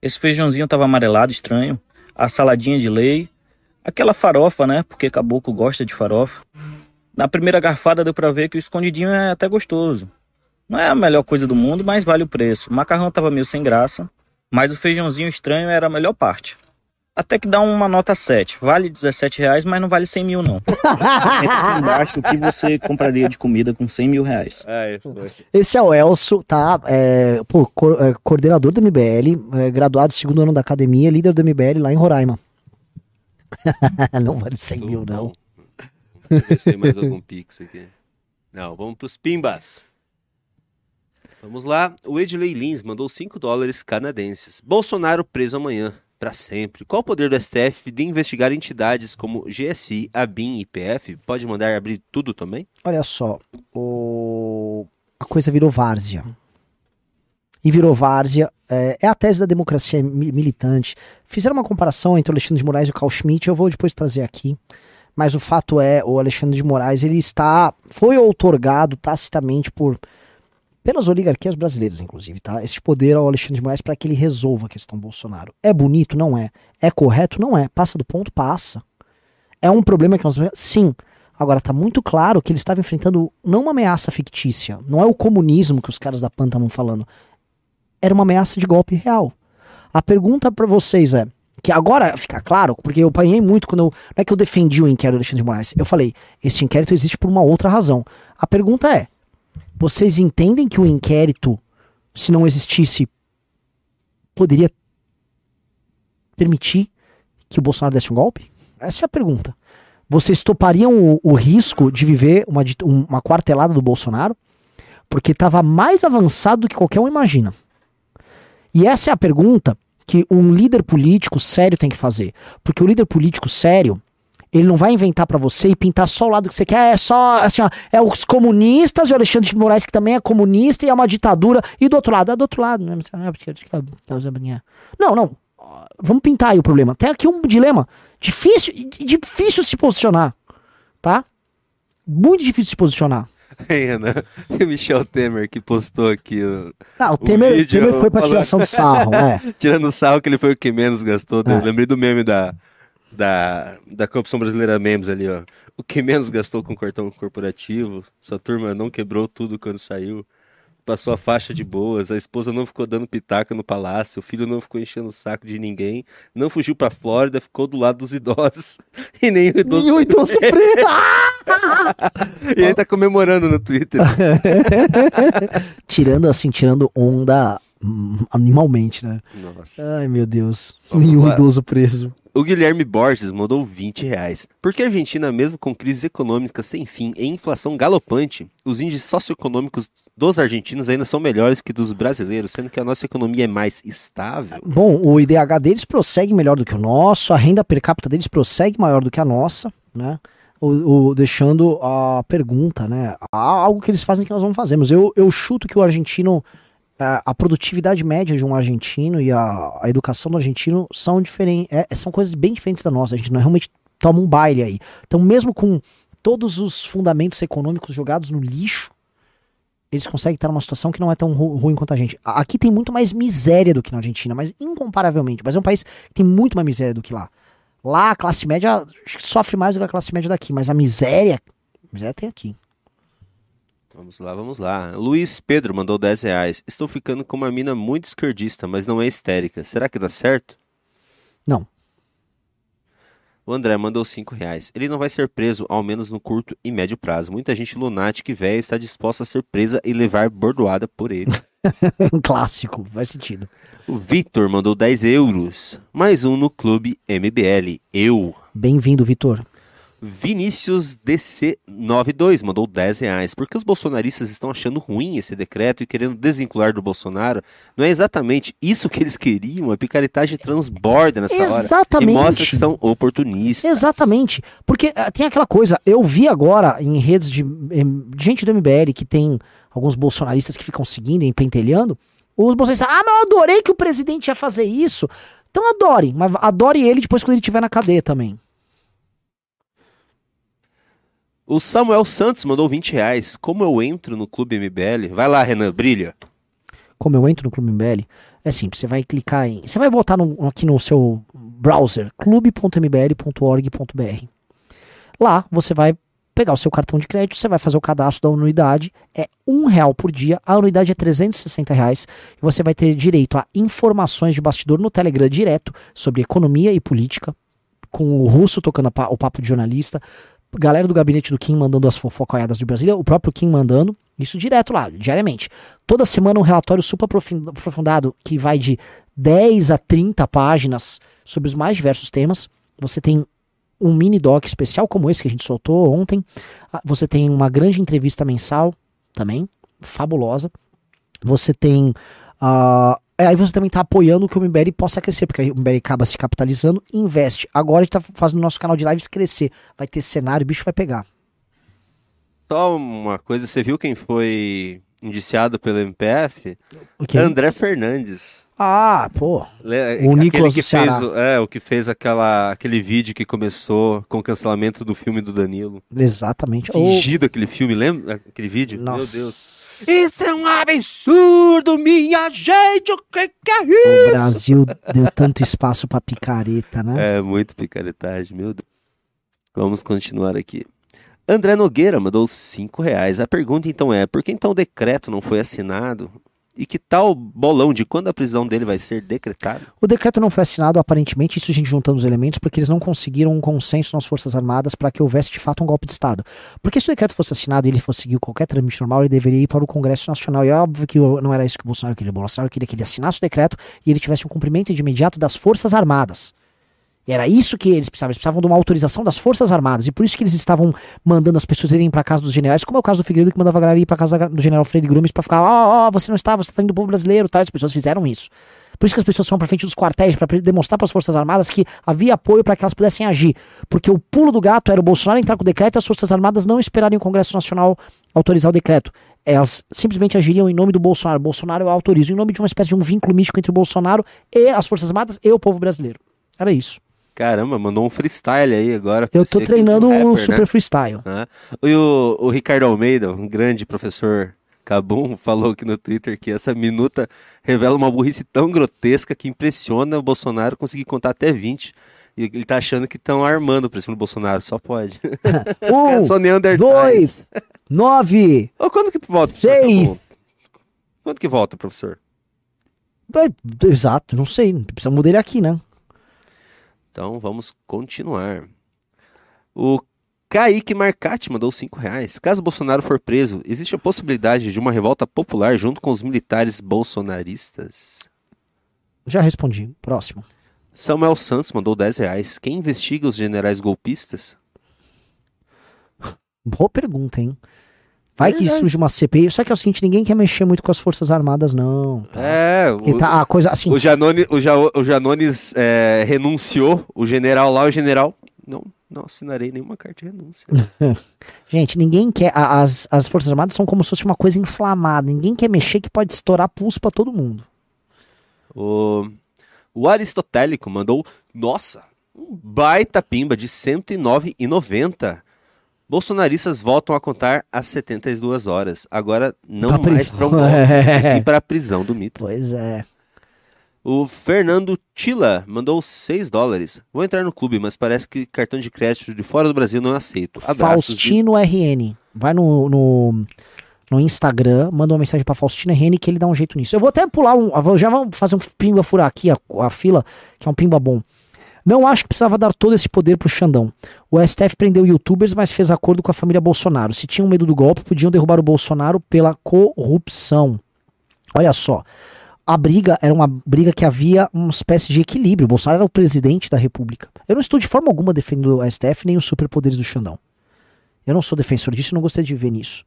Esse feijãozinho tava amarelado, estranho. A saladinha de lei. Aquela farofa, né? Porque caboclo gosta de farofa. Na primeira garfada deu pra ver que o escondidinho é até gostoso. Não é a melhor coisa do mundo, mas vale o preço. O macarrão tava meio sem graça, mas o feijãozinho estranho era a melhor parte. Até que dá uma nota 7. Vale 17 reais, mas não vale 100 mil, não. Entra aqui embaixo o que você compraria de comida com 100 mil reais. Foi. Esse é o Elcio, tá? É, pô, co- é, coordenador do MBL, é, graduado segundo ano da academia, líder do MBL lá em Roraima. não vale 100 mil, não. Vamos ver se tem mais algum pix aqui. Não, vamos pros pimbas. Vamos lá. O Edley Lins mandou 5 dólares canadenses. Bolsonaro preso amanhã. Pra sempre. Qual o poder do STF de investigar entidades como GSI, ABIN e PF? Pode mandar abrir tudo também? Olha só, o... a coisa virou várzea. E virou várzea. É, é a tese da democracia mi- militante. Fizeram uma comparação entre o Alexandre de Moraes e o Carl Schmitt, eu vou depois trazer aqui. Mas o fato é, o Alexandre de Moraes, ele está. Foi outorgado tacitamente por. Pelas oligarquias brasileiras, inclusive, tá? Esse poder ao Alexandre de Moraes para que ele resolva a questão Bolsonaro. É bonito? Não é. É correto? Não é. Passa do ponto? Passa. É um problema que nós. Sim. Agora, tá muito claro que ele estava enfrentando não uma ameaça fictícia, não é o comunismo que os caras da PAN estavam falando. Era uma ameaça de golpe real. A pergunta para vocês é, que agora fica claro, porque eu apanhei muito quando eu, não é que eu defendi o inquérito do Alexandre de Moraes, eu falei, esse inquérito existe por uma outra razão. A pergunta é, vocês entendem que o inquérito, se não existisse, poderia permitir que o Bolsonaro desse um golpe? Essa é a pergunta. Vocês topariam o, o risco de viver uma, um- uma quartelada do Bolsonaro? Porque estava mais avançado do que qualquer um imagina. E essa é a pergunta que um líder político sério tem que fazer. Porque o líder político sério, ele não vai inventar pra você e pintar só o lado que você quer. É só, assim, ó, é os comunistas e o Alexandre de Moraes, que também é comunista e é uma ditadura. E do outro lado, é do outro lado. né? Não, não. Vamos pintar aí o problema. Tem aqui um dilema. Difícil, difícil se posicionar. Tá? Muito difícil se posicionar. Aí, Ana, o Michel Temer que postou aqui, ó, Ah, o Temer, o Temer foi pra falando- tiração de sarro, é. tirando sarro que ele foi o que menos gastou. É. lembrei do meme da, da, da Corrupção Brasileira Memes ali, ó. O que menos gastou com cartão corporativo, sua turma não quebrou tudo quando saiu. Passou a faixa de boas, a esposa não ficou dando pitaca no palácio, o filho não ficou enchendo o saco de ninguém, não fugiu pra Flórida, ficou do lado dos idosos. E nem o idoso. Nenhum idoso preso. E ele tá comemorando no Twitter. tirando assim, tirando onda hum, animalmente, né? Nossa. Ai, meu Deus. Vamos Nenhum lá. idoso preso. O Guilherme Borges mandou 20 reais. Por que a Argentina, mesmo com crises econômicas sem fim e inflação galopante, os índices socioeconômicos dos argentinos ainda são melhores que dos brasileiros, sendo que a nossa economia é mais estável? Bom, o IDH deles prossegue melhor do que o nosso, a renda per capita deles prossegue maior do que a nossa, né? O, o- deixando a pergunta, né? Há algo que eles fazem que nós não fazemos. Eu, eu chuto que o argentino, a, a produtividade média de um argentino e a, a educação do argentino são diferentes, são coisas bem diferentes da nossa. A gente não realmente toma um baile aí. Então, mesmo com todos os fundamentos econômicos jogados no lixo, eles conseguem estar numa situação que não é tão ru- ruim quanto a gente. Aqui tem muito mais miséria do que na Argentina, mas incomparavelmente. Mas é um país que tem muito mais miséria do que lá. Lá a classe média sofre mais do que a classe média daqui, mas a miséria, a miséria tem aqui. Vamos lá, vamos lá. Luiz Pedro mandou 10 reais. Estou ficando com uma mina muito esquerdista, mas não é histérica. Será que dá certo? Não. O André mandou 5 reais. Ele não vai ser preso, ao menos no curto e médio prazo. Muita gente lunática e velha está disposta a ser presa e levar bordoada por ele. Um clássico, faz sentido. o Victor mandou 10 euros. Mais um no clube MBL. Eu. Bem-vindo, Vitor. Vinícius DC92 mandou 10 reais. Por que os bolsonaristas estão achando ruim esse decreto e querendo desvincular do Bolsonaro? Não é exatamente isso que eles queriam? A picaretagem transborda nessa hora. Exatamente. E mostra que são oportunistas. Exatamente. Porque ah, tem aquela coisa, eu vi agora em redes de, de gente do MBL que tem alguns bolsonaristas que ficam seguindo e pentelhando. Os bolsonaristas, ah, mas eu adorei que o presidente ia fazer isso. Então adore, mas adore ele depois quando ele estiver na cadeia também. O Samuel Santos mandou 20 reais. Como eu entro no clube MBL? Vai lá, Renan, brilha. Como eu entro no Clube MBL, é simples, você vai clicar em. Você vai botar no- aqui no seu browser clube.mbl.org.br. Lá você vai pegar o seu cartão de crédito, você vai fazer o cadastro da anuidade, é um real por dia, a anuidade é 360 reais e você vai ter direito a informações de bastidor no Telegram direto sobre economia e política, com o russo tocando o papo de jornalista, galera do gabinete do Kim mandando as fofocaiadas de Brasília, o próprio Kim mandando, isso direto lá, diariamente. Toda semana um relatório super aprofundado que vai de 10 a 30 páginas sobre os mais diversos temas. Você tem um mini doc especial como esse que a gente soltou ontem. Ah, Você tem uma grande entrevista mensal também, fabulosa. Você tem. é, aí você também está apoiando que o MBL possa crescer, porque o MBL acaba se capitalizando e investe. Agora a gente está fazendo o nosso canal de lives crescer. Vai ter cenário, o bicho vai pegar. Só uma coisa, você viu quem foi indiciado pelo MPF? O quê? André Fernandes. Ah, pô. Le- O Nicolas que do Ceará. fez, o- É, o que fez aquela, aquele vídeo que começou com o cancelamento do filme do Danilo. Exatamente. Fingido aquele filme, lembra aquele vídeo? Nossa. Meu Deus. Isso é um absurdo, minha gente! O que, que é isso? O Brasil deu tanto espaço pra picareta, né? É, muito picaretagem, meu Deus. Vamos continuar aqui. André Nogueira mandou 5 reais. A pergunta então é, por que então o decreto não foi assinado? E que tal bolão de quando a prisão dele vai ser decretada? O decreto não foi assinado, aparentemente, isso a gente juntando os elementos, porque eles não conseguiram um consenso nas Forças Armadas para que houvesse de fato um golpe de Estado. Porque se o decreto fosse assinado e ele fosse seguir qualquer trâmite normal, ele deveria ir para o Congresso Nacional. E é óbvio que não era isso que o Bolsonaro queria. O Bolsonaro queria que ele assinasse o decreto e ele tivesse um cumprimento de imediato das Forças Armadas. E era isso que eles precisavam. Eles precisavam de uma autorização das Forças Armadas. E por isso que eles estavam mandando as pessoas irem para casa dos generais, como é o caso do Figueiredo, que mandava a galera ir para casa do general Freire Gomes para ficar, ó, ó, você não está, você está indo do povo brasileiro, tá? As pessoas fizeram isso. Por isso que as pessoas foram para frente dos quartéis para demonstrar para as Forças Armadas que havia apoio para que elas pudessem agir. Porque o pulo do gato era o Bolsonaro entrar com o decreto e as Forças Armadas não esperarem o Congresso Nacional autorizar o decreto. Elas simplesmente agiriam em nome do Bolsonaro. Bolsonaro eu em nome de uma espécie de um vínculo místico entre o Bolsonaro e as Forças Armadas e o povo brasileiro. Era isso. Caramba, mandou um freestyle aí agora. Eu tô treinando o rapper, né? Super Freestyle. Ah, E o, o Ricardo Almeida, um grande professor Cabum, falou aqui no Twitter que essa minuta revela uma burrice tão grotesca que impressiona o Bolsonaro conseguir contar até 20. E ele tá achando que estão armando pra cima do Bolsonaro, só pode. Um, Só dois, nove. Ô, quando que volta? professor Sei. Cabum? Quando que volta, professor? É, Exato, não sei. Precisamos dele aqui, né? Então vamos continuar. O Kaique Marcati mandou 5 reais. Caso Bolsonaro for preso, existe a possibilidade de uma revolta popular junto com os militares bolsonaristas? Já respondi. Próximo. Samuel Santos mandou 10 reais. Quem investiga os generais golpistas? Boa pergunta, hein? Vai que surge uma CPI. Só que é o seguinte, ninguém quer mexer muito com as Forças Armadas, não. tá? É, Porque o, tá a coisa assim. o, Janone, o, Ja- o Janones é, renunciou, o general lá, o general. Não, não assinarei nenhuma carta de renúncia. Gente, ninguém quer. a- As, as Forças Armadas são como se fosse uma coisa inflamada. Ninguém quer mexer que pode estourar pulso pra todo mundo. O, o Aristotélico mandou, nossa, um baita pimba de R$ 109,90. Bolsonaristas voltam a contar às 72 horas. Agora não Pra mais para um golpe, mas É. sim para a prisão do mito. Pois é. O Fernando Tila mandou 6 dólares. Vou entrar no clube, mas parece que cartão de crédito de fora do Brasil não é aceito. Abraços. Faustino RN. Vai no, no, no Instagram, manda uma mensagem pra Faustina Rene que ele dá um jeito nisso. Eu vou até pular um. Já vamos fazer um pimba furar aqui a, a fila, que é um pimba bom. Não acho que precisava dar todo esse poder pro Xandão. O STF prendeu youtubers, mas fez acordo com a família Bolsonaro. Se tinham medo do golpe, podiam derrubar o Bolsonaro pela corrupção. Olha só. A briga era uma briga que havia uma espécie de equilíbrio. O Bolsonaro era o presidente da República. Eu não estou de forma alguma defendendo o STF nem os superpoderes do Xandão. Eu não sou defensor disso e não gostaria de ver nisso.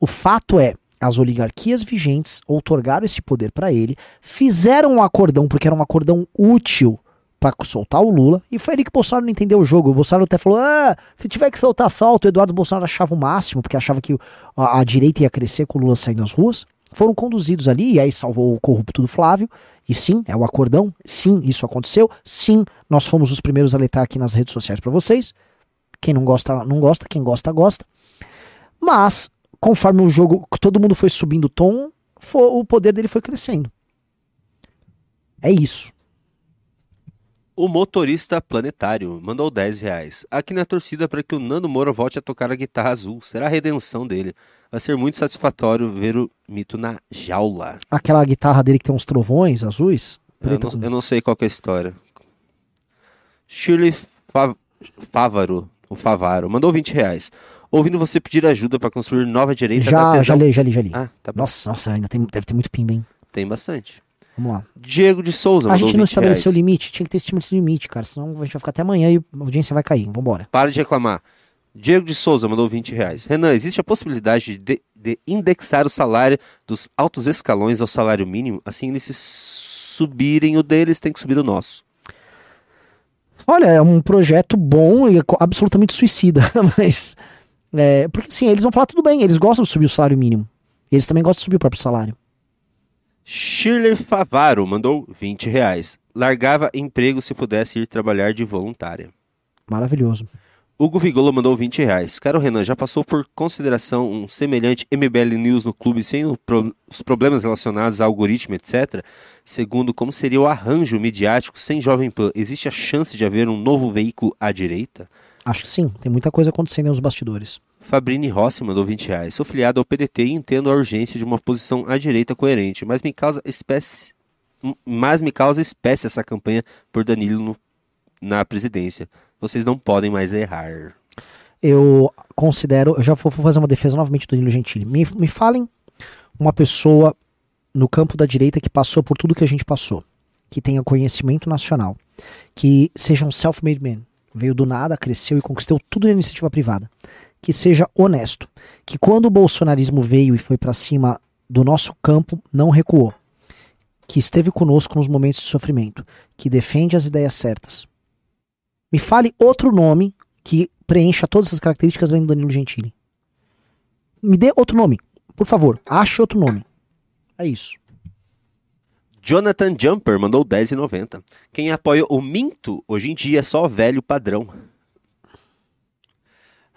O fato é, as oligarquias vigentes outorgaram esse poder para ele, fizeram um acordão, porque era um acordão útil para soltar o Lula, e foi ali que o Bolsonaro não entendeu o jogo. O Bolsonaro até falou: ah, se tiver que soltar, solta. O Eduardo Bolsonaro achava o máximo, porque achava que a, a direita ia crescer com o Lula saindo nas ruas. Foram conduzidos ali, e aí salvou o corrupto do Flávio. E sim, é o acordão. Sim, isso aconteceu. Sim, nós fomos os primeiros a alertar aqui nas redes sociais para vocês. Quem não gosta, não gosta. Quem gosta, gosta. Mas, conforme o jogo, todo mundo foi subindo o tom, fo- o poder dele foi crescendo. É isso. O motorista planetário mandou 10 reais. Aqui na torcida para que o Nando Moura volte a tocar a guitarra azul. Será a redenção dele. Vai ser muito satisfatório ver o mito na jaula. Aquela guitarra dele que tem uns trovões azuis. Eu não, eu não sei qual que é a história. Shirley Fa- Fávaro, o Favaro, mandou 20 reais. Ouvindo você pedir ajuda para construir nova direita Já, já li, já li, já li. Ah, tá. Nossa, nossa, ainda tem, deve ter muito pimba, hein? Tem bastante. Vamos lá. Diego de Souza A gente não 20 estabeleceu reais. limite, tinha que ter estímulo de limite, cara. Senão a gente vai ficar até amanhã e a audiência vai cair. Vambora. Para de reclamar. Diego de Souza mandou 20 reais. Renan, existe a possibilidade de, de indexar o salário dos altos escalões ao salário mínimo? Assim, eles subirem o deles, tem que subir o nosso. Olha, é um projeto bom e co- absolutamente suicida, mas. É, porque sim, eles vão falar tudo bem, eles gostam de subir o salário mínimo. Eles também gostam de subir o próprio salário. Shirley Favaro mandou 20 reais. Largava emprego se pudesse ir trabalhar de voluntária. Maravilhoso. Hugo Vigolo mandou 20 reais. Caro Renan, já passou por consideração um semelhante MBL News no clube sem os problemas relacionados a algoritmo, etc? Segundo, como seria o arranjo midiático sem Jovem Pan? Existe a chance de haver um novo veículo à direita? Acho que sim, tem muita coisa acontecendo nos bastidores. Fabrini Rossi mandou 20 reais. Sou filiado ao PDT e entendo a urgência de uma posição à direita coerente, mas me causa espécie, mas me causa espécie essa campanha por Danilo no- na presidência. Vocês não podem mais errar. Eu considero, eu já vou fazer uma defesa novamente do Danilo Gentili. Me, me falem uma pessoa no campo da direita que passou por tudo que a gente passou, que tenha conhecimento nacional, que seja um self-made man, veio do nada, cresceu e conquistou tudo na iniciativa privada, que seja honesto, que quando o bolsonarismo veio e foi pra cima do nosso campo, não recuou, que esteve conosco nos momentos de sofrimento, que defende as ideias certas. Me fale outro nome que preencha todas essas características do Danilo Gentili. Me dê outro nome, por favor. Ache outro nome. É isso. Jonathan Jumper mandou 10,90. Quem apoia o Minto hoje em dia é só velho padrão.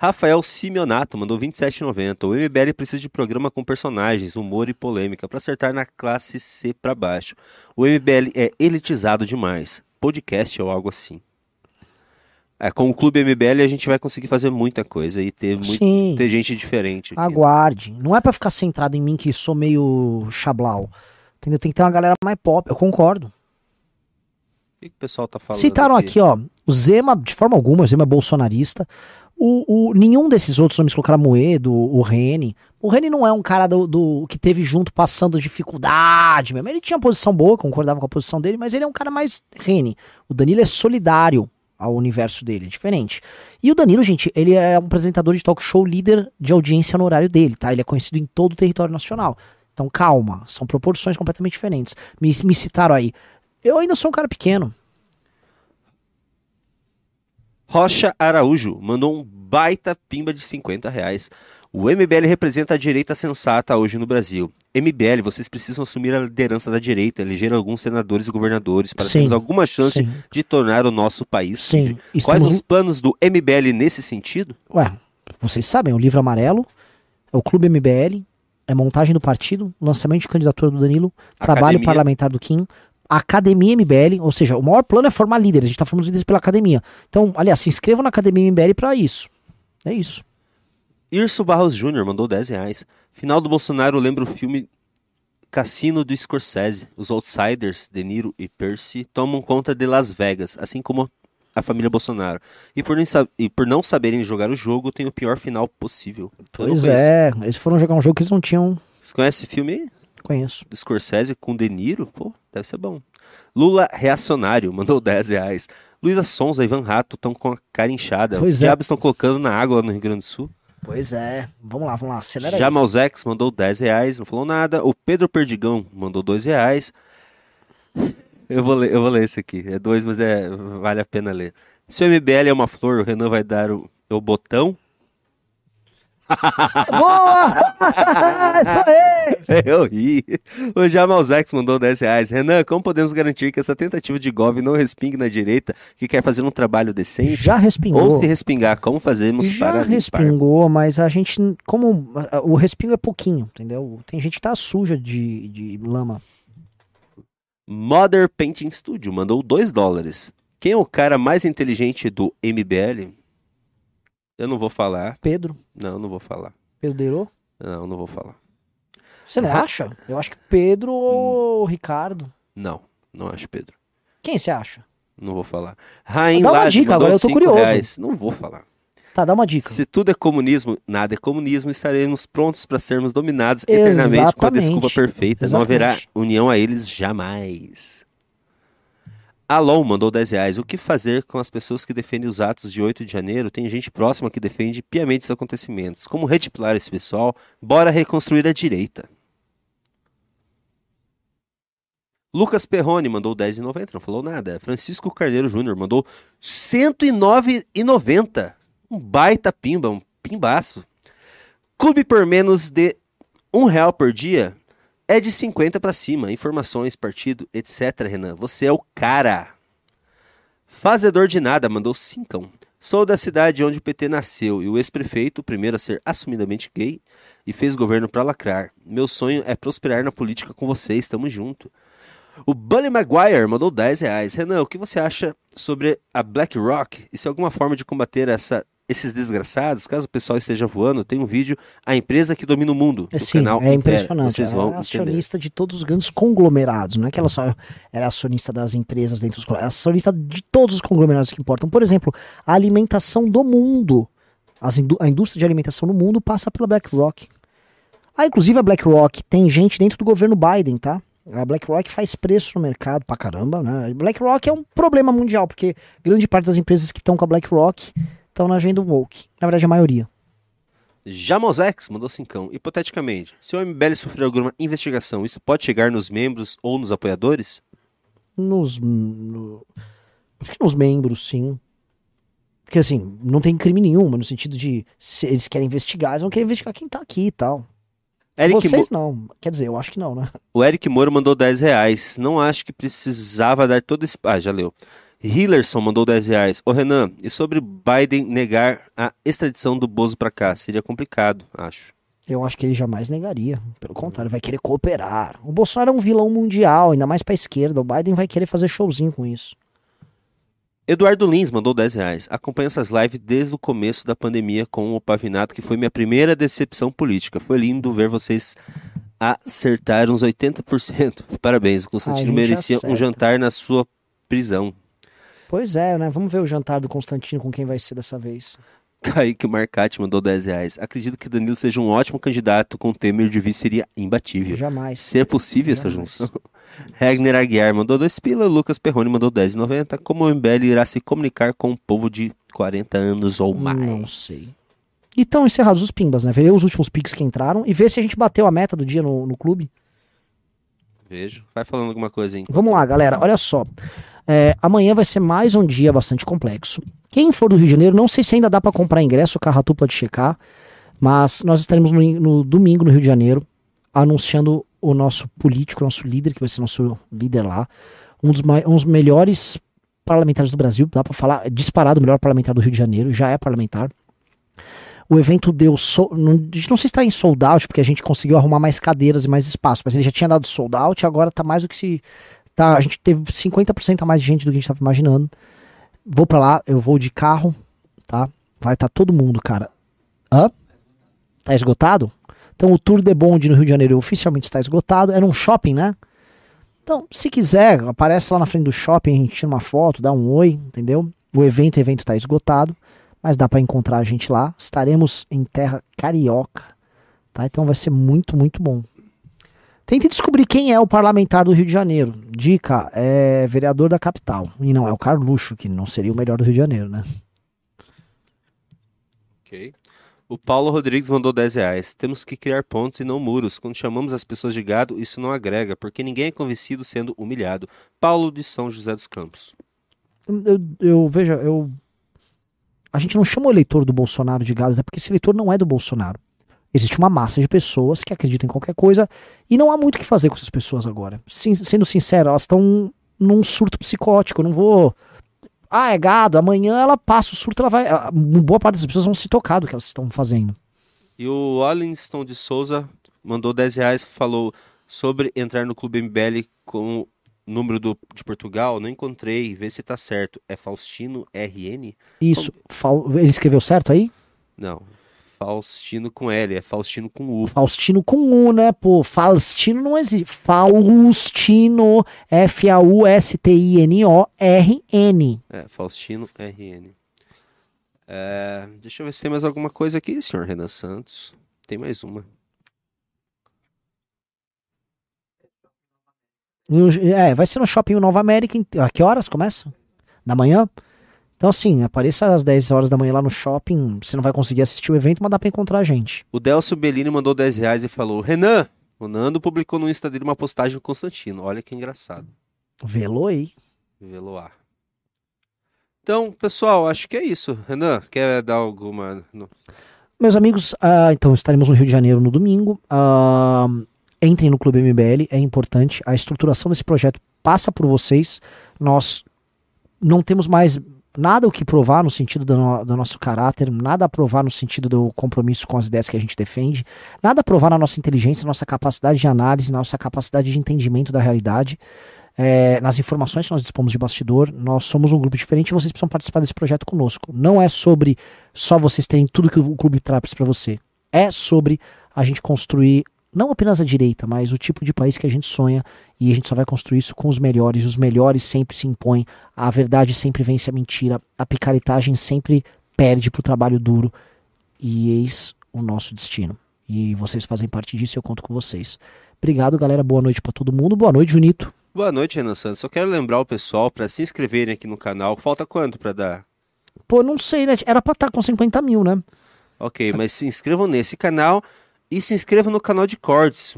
Rafael Simeonato mandou 27,90. O MBL precisa de programa com personagens, humor e polêmica para acertar na classe C para baixo. O MBL é elitizado demais. Podcast ou algo assim. É, com o Clube MBL a gente vai conseguir fazer muita coisa e ter, muito, ter gente diferente. aqui. Aguarde. Não é pra ficar centrado em mim que sou meio chablau. Entendeu? Tem que ter uma galera mais pop. Eu concordo. O que que o pessoal tá falando? Citaram aqui, ó, o Zema, de forma alguma, o Zema é bolsonarista. O, o- nenhum desses outros nomes colocaram Moedo, o Rene. O Rene não é um cara do, do- que teve junto passando dificuldade mesmo. Ele tinha posição boa, concordava com a posição dele, mas ele é um cara mais Rene. O Danilo é solidário ao universo dele, é diferente. E o Danilo, gente, ele é um apresentador de talk show líder de audiência no horário dele, tá? Ele é conhecido em todo o território nacional. Então calma, são proporções completamente diferentes. Me, me citaram aí. Eu ainda sou um cara pequeno. Rocha Araújo mandou um baita pimba de 50 reais. O MBL representa a direita sensata hoje no Brasil. MBL, vocês precisam assumir a liderança da direita, eleger alguns senadores e governadores para Sim, termos alguma chance sim. de tornar o nosso país Sim, livre. Quais estamos- os planos do MBL nesse sentido? Ué, vocês sabem, é o livro amarelo, é o Clube MBL, é montagem do partido, lançamento de candidatura do Danilo, trabalho Academia. parlamentar do Kim, Academia MBL, ou seja, o maior plano é formar líderes, a gente tá formando líderes pela academia. Então, aliás, se inscrevam na Academia MBL pra isso. É isso. Irso Barros Júnior mandou 10 reais. Final do Bolsonaro lembra o filme Cassino do Scorsese. Os outsiders, De Niro e Percy, tomam conta de Las Vegas, assim como a família Bolsonaro. E por, e por não saberem jogar o jogo, tem o pior final possível. Pois é, eles foram jogar um jogo que eles não tinham. Você conhece esse filme aí? Conheço. Scorsese com De Niro, pô, deve ser bom. Lula reacionário, mandou 10 reais. Luísa Sonza e Ivan Rato estão com a cara inchada. Pois Os é. diabos estão colocando na água no Rio Grande do Sul. Pois é. Vamos lá, vamos lá. Acelera aí. Jamalzex mandou 10 reais, não falou nada. O Pedro Perdigão mandou 2 reais. Eu vou ler, eu vou ler esse aqui. É dois, mas é, vale a pena ler. Se o MBL é uma flor, o Renan vai dar o, o botão. Boa! Eu ri. O Jamalzex mandou 10 reais. Renan, como podemos garantir que essa tentativa de golpe não respingue na direita que quer fazer um trabalho decente? Já respingou. Ou se respingar, como fazemos Já para limpar? respingou, mas a gente, como o respingo é pouquinho, entendeu? Tem gente que tá suja de, de lama. Mother Painting Studio mandou 2 dólares. Quem é o cara mais inteligente do MBL? Eu não vou falar. Pedro, Não, não vou falar. Pedro Deirô? Não, não vou falar. Você não acha? Eu acho que Pedro ou Hum. Ricardo. Não, não acho, Pedro. Quem você acha? Não vou falar. Rain Dá uma Laje dica, agora eu tô curioso. reais. Não vou falar. Tá, dá uma dica. Se tudo é comunismo, nada é comunismo, estaremos prontos para sermos dominados eternamente com a desculpa perfeita. Não Exatamente. haverá união a eles jamais. Alon mandou 10 reais. O que fazer com as pessoas que defendem os atos de 8 de janeiro? Tem gente próxima que defende piamente os acontecimentos. Como retipilar esse pessoal? Bora reconstruir a direita. Lucas Perrone mandou 10,90, não falou nada. Francisco Carneiro Júnior mandou 109,90. Um baita pimba, um pimbaço. Clube por menos de um real por dia é de 50 para cima. Informações, partido, etc. Renan, você é o cara. Fazedor de nada mandou cincão. Sou da cidade onde o PT nasceu e o ex-prefeito, o primeiro a ser assumidamente gay, e fez governo para lacrar. Meu sonho é prosperar na política com vocês, tamo junto. O Bully Maguire mandou 10 reais. Renan, o que você acha sobre a BlackRock? E se alguma forma de combater essa, esses desgraçados? Caso o pessoal esteja voando, tem um vídeo A Empresa que Domina o Mundo. É, Sim, canal é impressionante. Vocês vão é entender. acionista de todos os grandes conglomerados. Não é que ela só era acionista das empresas dentro dos conglomerados. É acionista de todos os conglomerados que importam. Por exemplo, a alimentação do mundo. Indú- a indústria de alimentação no mundo passa pela BlackRock. Ah, inclusive a BlackRock tem gente dentro do governo Biden, tá? A BlackRock faz preço no mercado pra caramba, né? BlackRock é um problema mundial, porque grande parte das empresas que estão com a BlackRock estão na agenda woke. Na verdade, a maioria. Jamosex mandou cincão. Hipoteticamente, se o MBL sofrer alguma investigação, isso pode chegar nos membros ou nos apoiadores? Nos. No, acho que nos membros, sim. Porque assim, não tem crime nenhum, mas no sentido de se eles querem investigar, eles vão querer investigar quem tá aqui e tal. Eric Vocês Mo- não. Quer dizer, eu acho que não, né? O Eric Moro mandou 10 reais. Não acho que precisava dar todo esse. Ah, já leu. Hillerson mandou 10 reais. Ô Renan, e sobre Biden negar a extradição do Bozo pra cá? Seria complicado, acho. Eu acho que ele jamais negaria. Pelo contrário, vai querer cooperar. O Bolsonaro é um vilão mundial, ainda mais pra esquerda. O Biden vai querer fazer showzinho com isso. Eduardo Lins mandou 10 reais. Acompanho essas lives desde o começo da pandemia com o Pavinato, que foi minha primeira decepção política. Foi lindo ver vocês acertar uns 80%. Parabéns, o Constantino merecia um acerta. jantar na sua prisão. Pois é, né? Vamos ver o jantar do Constantino com quem vai ser dessa vez. Kaique Marcati mandou 10 reais. Acredito que Danilo seja um ótimo candidato, com Temer de vice seria imbatível. Jamais. Se é possível essa Jamais. junção. Regner Aguiar mandou 2 pila, Lucas Perrone mandou 10,90. Como o MBL irá se comunicar com um povo de 40 anos ou mais? Não sei. E estão encerrados os pimbas, né? Ver os últimos pics que entraram e ver se a gente bateu a meta do dia no, no clube. Vejo. Vai falando alguma coisa aí. Vamos lá, galera. Olha só. É, amanhã vai ser mais um dia bastante complexo. Quem for do Rio de Janeiro, não sei se ainda dá pra comprar ingresso, o Carratu pode checar. Mas nós estaremos no, no domingo no Rio de Janeiro, anunciando o nosso político, nosso líder, que vai ser nosso líder lá. Um dos, um dos melhores parlamentares do Brasil, dá pra falar, é disparado o melhor parlamentar do Rio de Janeiro, já é parlamentar. O evento deu. So, não, a gente não sei se está em sold out, porque a gente conseguiu arrumar mais cadeiras e mais espaço, mas ele já tinha dado sold out, agora tá mais do que se. Tá, a gente teve 50% a mais de gente do que a gente estava imaginando. Vou pra lá, eu vou de carro, tá? Vai estar todo mundo, cara. Hã? Tá esgotado? Então o Tour de Bonde no Rio de Janeiro oficialmente está esgotado. É num shopping, né? Então, se quiser, aparece lá na frente do shopping, a gente tira uma foto, dá um oi, entendeu? O evento, o evento tá esgotado, mas dá para encontrar a gente lá. Estaremos em terra carioca, tá? Então vai ser muito, muito bom. Tente descobrir quem é o parlamentar do Rio de Janeiro. Dica, é vereador da capital. E não é o Carluxo, que não seria o melhor do Rio de Janeiro, né? Ok. O Paulo Rodrigues mandou 10 reais. Temos que criar pontos e não muros. Quando chamamos as pessoas de gado, isso não agrega, porque ninguém é convencido sendo humilhado. Paulo de São José dos Campos. Eu, eu veja, eu. A gente não chama o eleitor do Bolsonaro de gado, até porque esse eleitor não é do Bolsonaro. Existe uma massa de pessoas que acreditam em qualquer coisa e não há muito o que fazer com essas pessoas agora. Sin- sendo sincero, elas estão num surto psicótico. Eu não vou. Ah, é gado. Amanhã ela passa o surto, ela vai. boa parte das pessoas vão se tocar do que elas estão fazendo. E o Allinston de Souza mandou 10 reais falou sobre entrar no Clube MBL com o número do, de Portugal. Não encontrei, vê se tá certo. É Faustino RN? Isso. Ele escreveu certo aí? Não. Faustino com L, é Faustino com U. Faustino com U, né? Pô, Faustino não existe. Faustino, F-A-U-S-T-I-N-O-R-N. É, Faustino RN. É, deixa eu ver se tem mais alguma coisa aqui, senhor Renan Santos. Tem mais uma. É, vai ser no Shopping Nova América. A que horas começa? Da manhã? Então, assim, apareça às 10 horas da manhã lá no shopping. Você não vai conseguir assistir o evento, mas dá pra encontrar a gente. O Delcio Bellini mandou 10 reais e falou: Renan, o Nando publicou no Insta dele uma postagem do Constantino. Olha que engraçado. Veloei. Veloar. Então, pessoal, acho que é isso. Renan, quer dar alguma. Meus amigos, ah, então estaremos no Rio de Janeiro no domingo. Ah, entrem no Clube MBL, é importante. A estruturação desse projeto passa por vocês. Nós não temos mais nada o que provar no sentido do, no- do nosso caráter, nada a provar no sentido do compromisso com as ideias que a gente defende, nada a provar na nossa inteligência, nossa capacidade de análise, nossa capacidade de entendimento da realidade. é, nas informações que nós dispomos de bastidor, nós somos um grupo diferente e vocês precisam participar desse projeto conosco. Não é sobre só vocês terem tudo que o clube traz para você. É sobre a gente construir não apenas a direita, mas o tipo de país que a gente sonha e a gente só vai construir isso com os melhores. Os melhores sempre se impõem, a verdade sempre vence a mentira, a picaretagem sempre perde pro trabalho duro e eis o nosso destino. E vocês fazem parte disso e eu conto com vocês. Obrigado, galera. Boa noite para todo mundo. Boa noite, Junito. Boa noite, Renan Santos. Só quero lembrar o pessoal para se inscreverem aqui no canal. Falta quanto para dar? Pô, não sei, né? Era pra estar com 50 mil, né? Ok, mas se inscrevam nesse canal e se inscrevam no canal de cortes.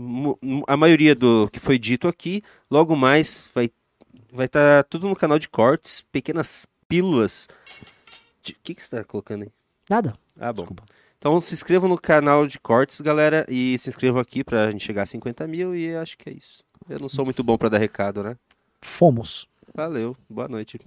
A maioria do que foi dito aqui, logo mais vai vai estar tudo no canal de cortes, pequenas pílulas. O que que você está colocando aí? Nada. Ah, bom. Então se inscrevam no canal de cortes, galera, e se inscrevam aqui pra gente chegar a 50 mil e acho que é isso. Eu não sou muito bom pra dar recado, né? Fomos. Valeu, boa noite.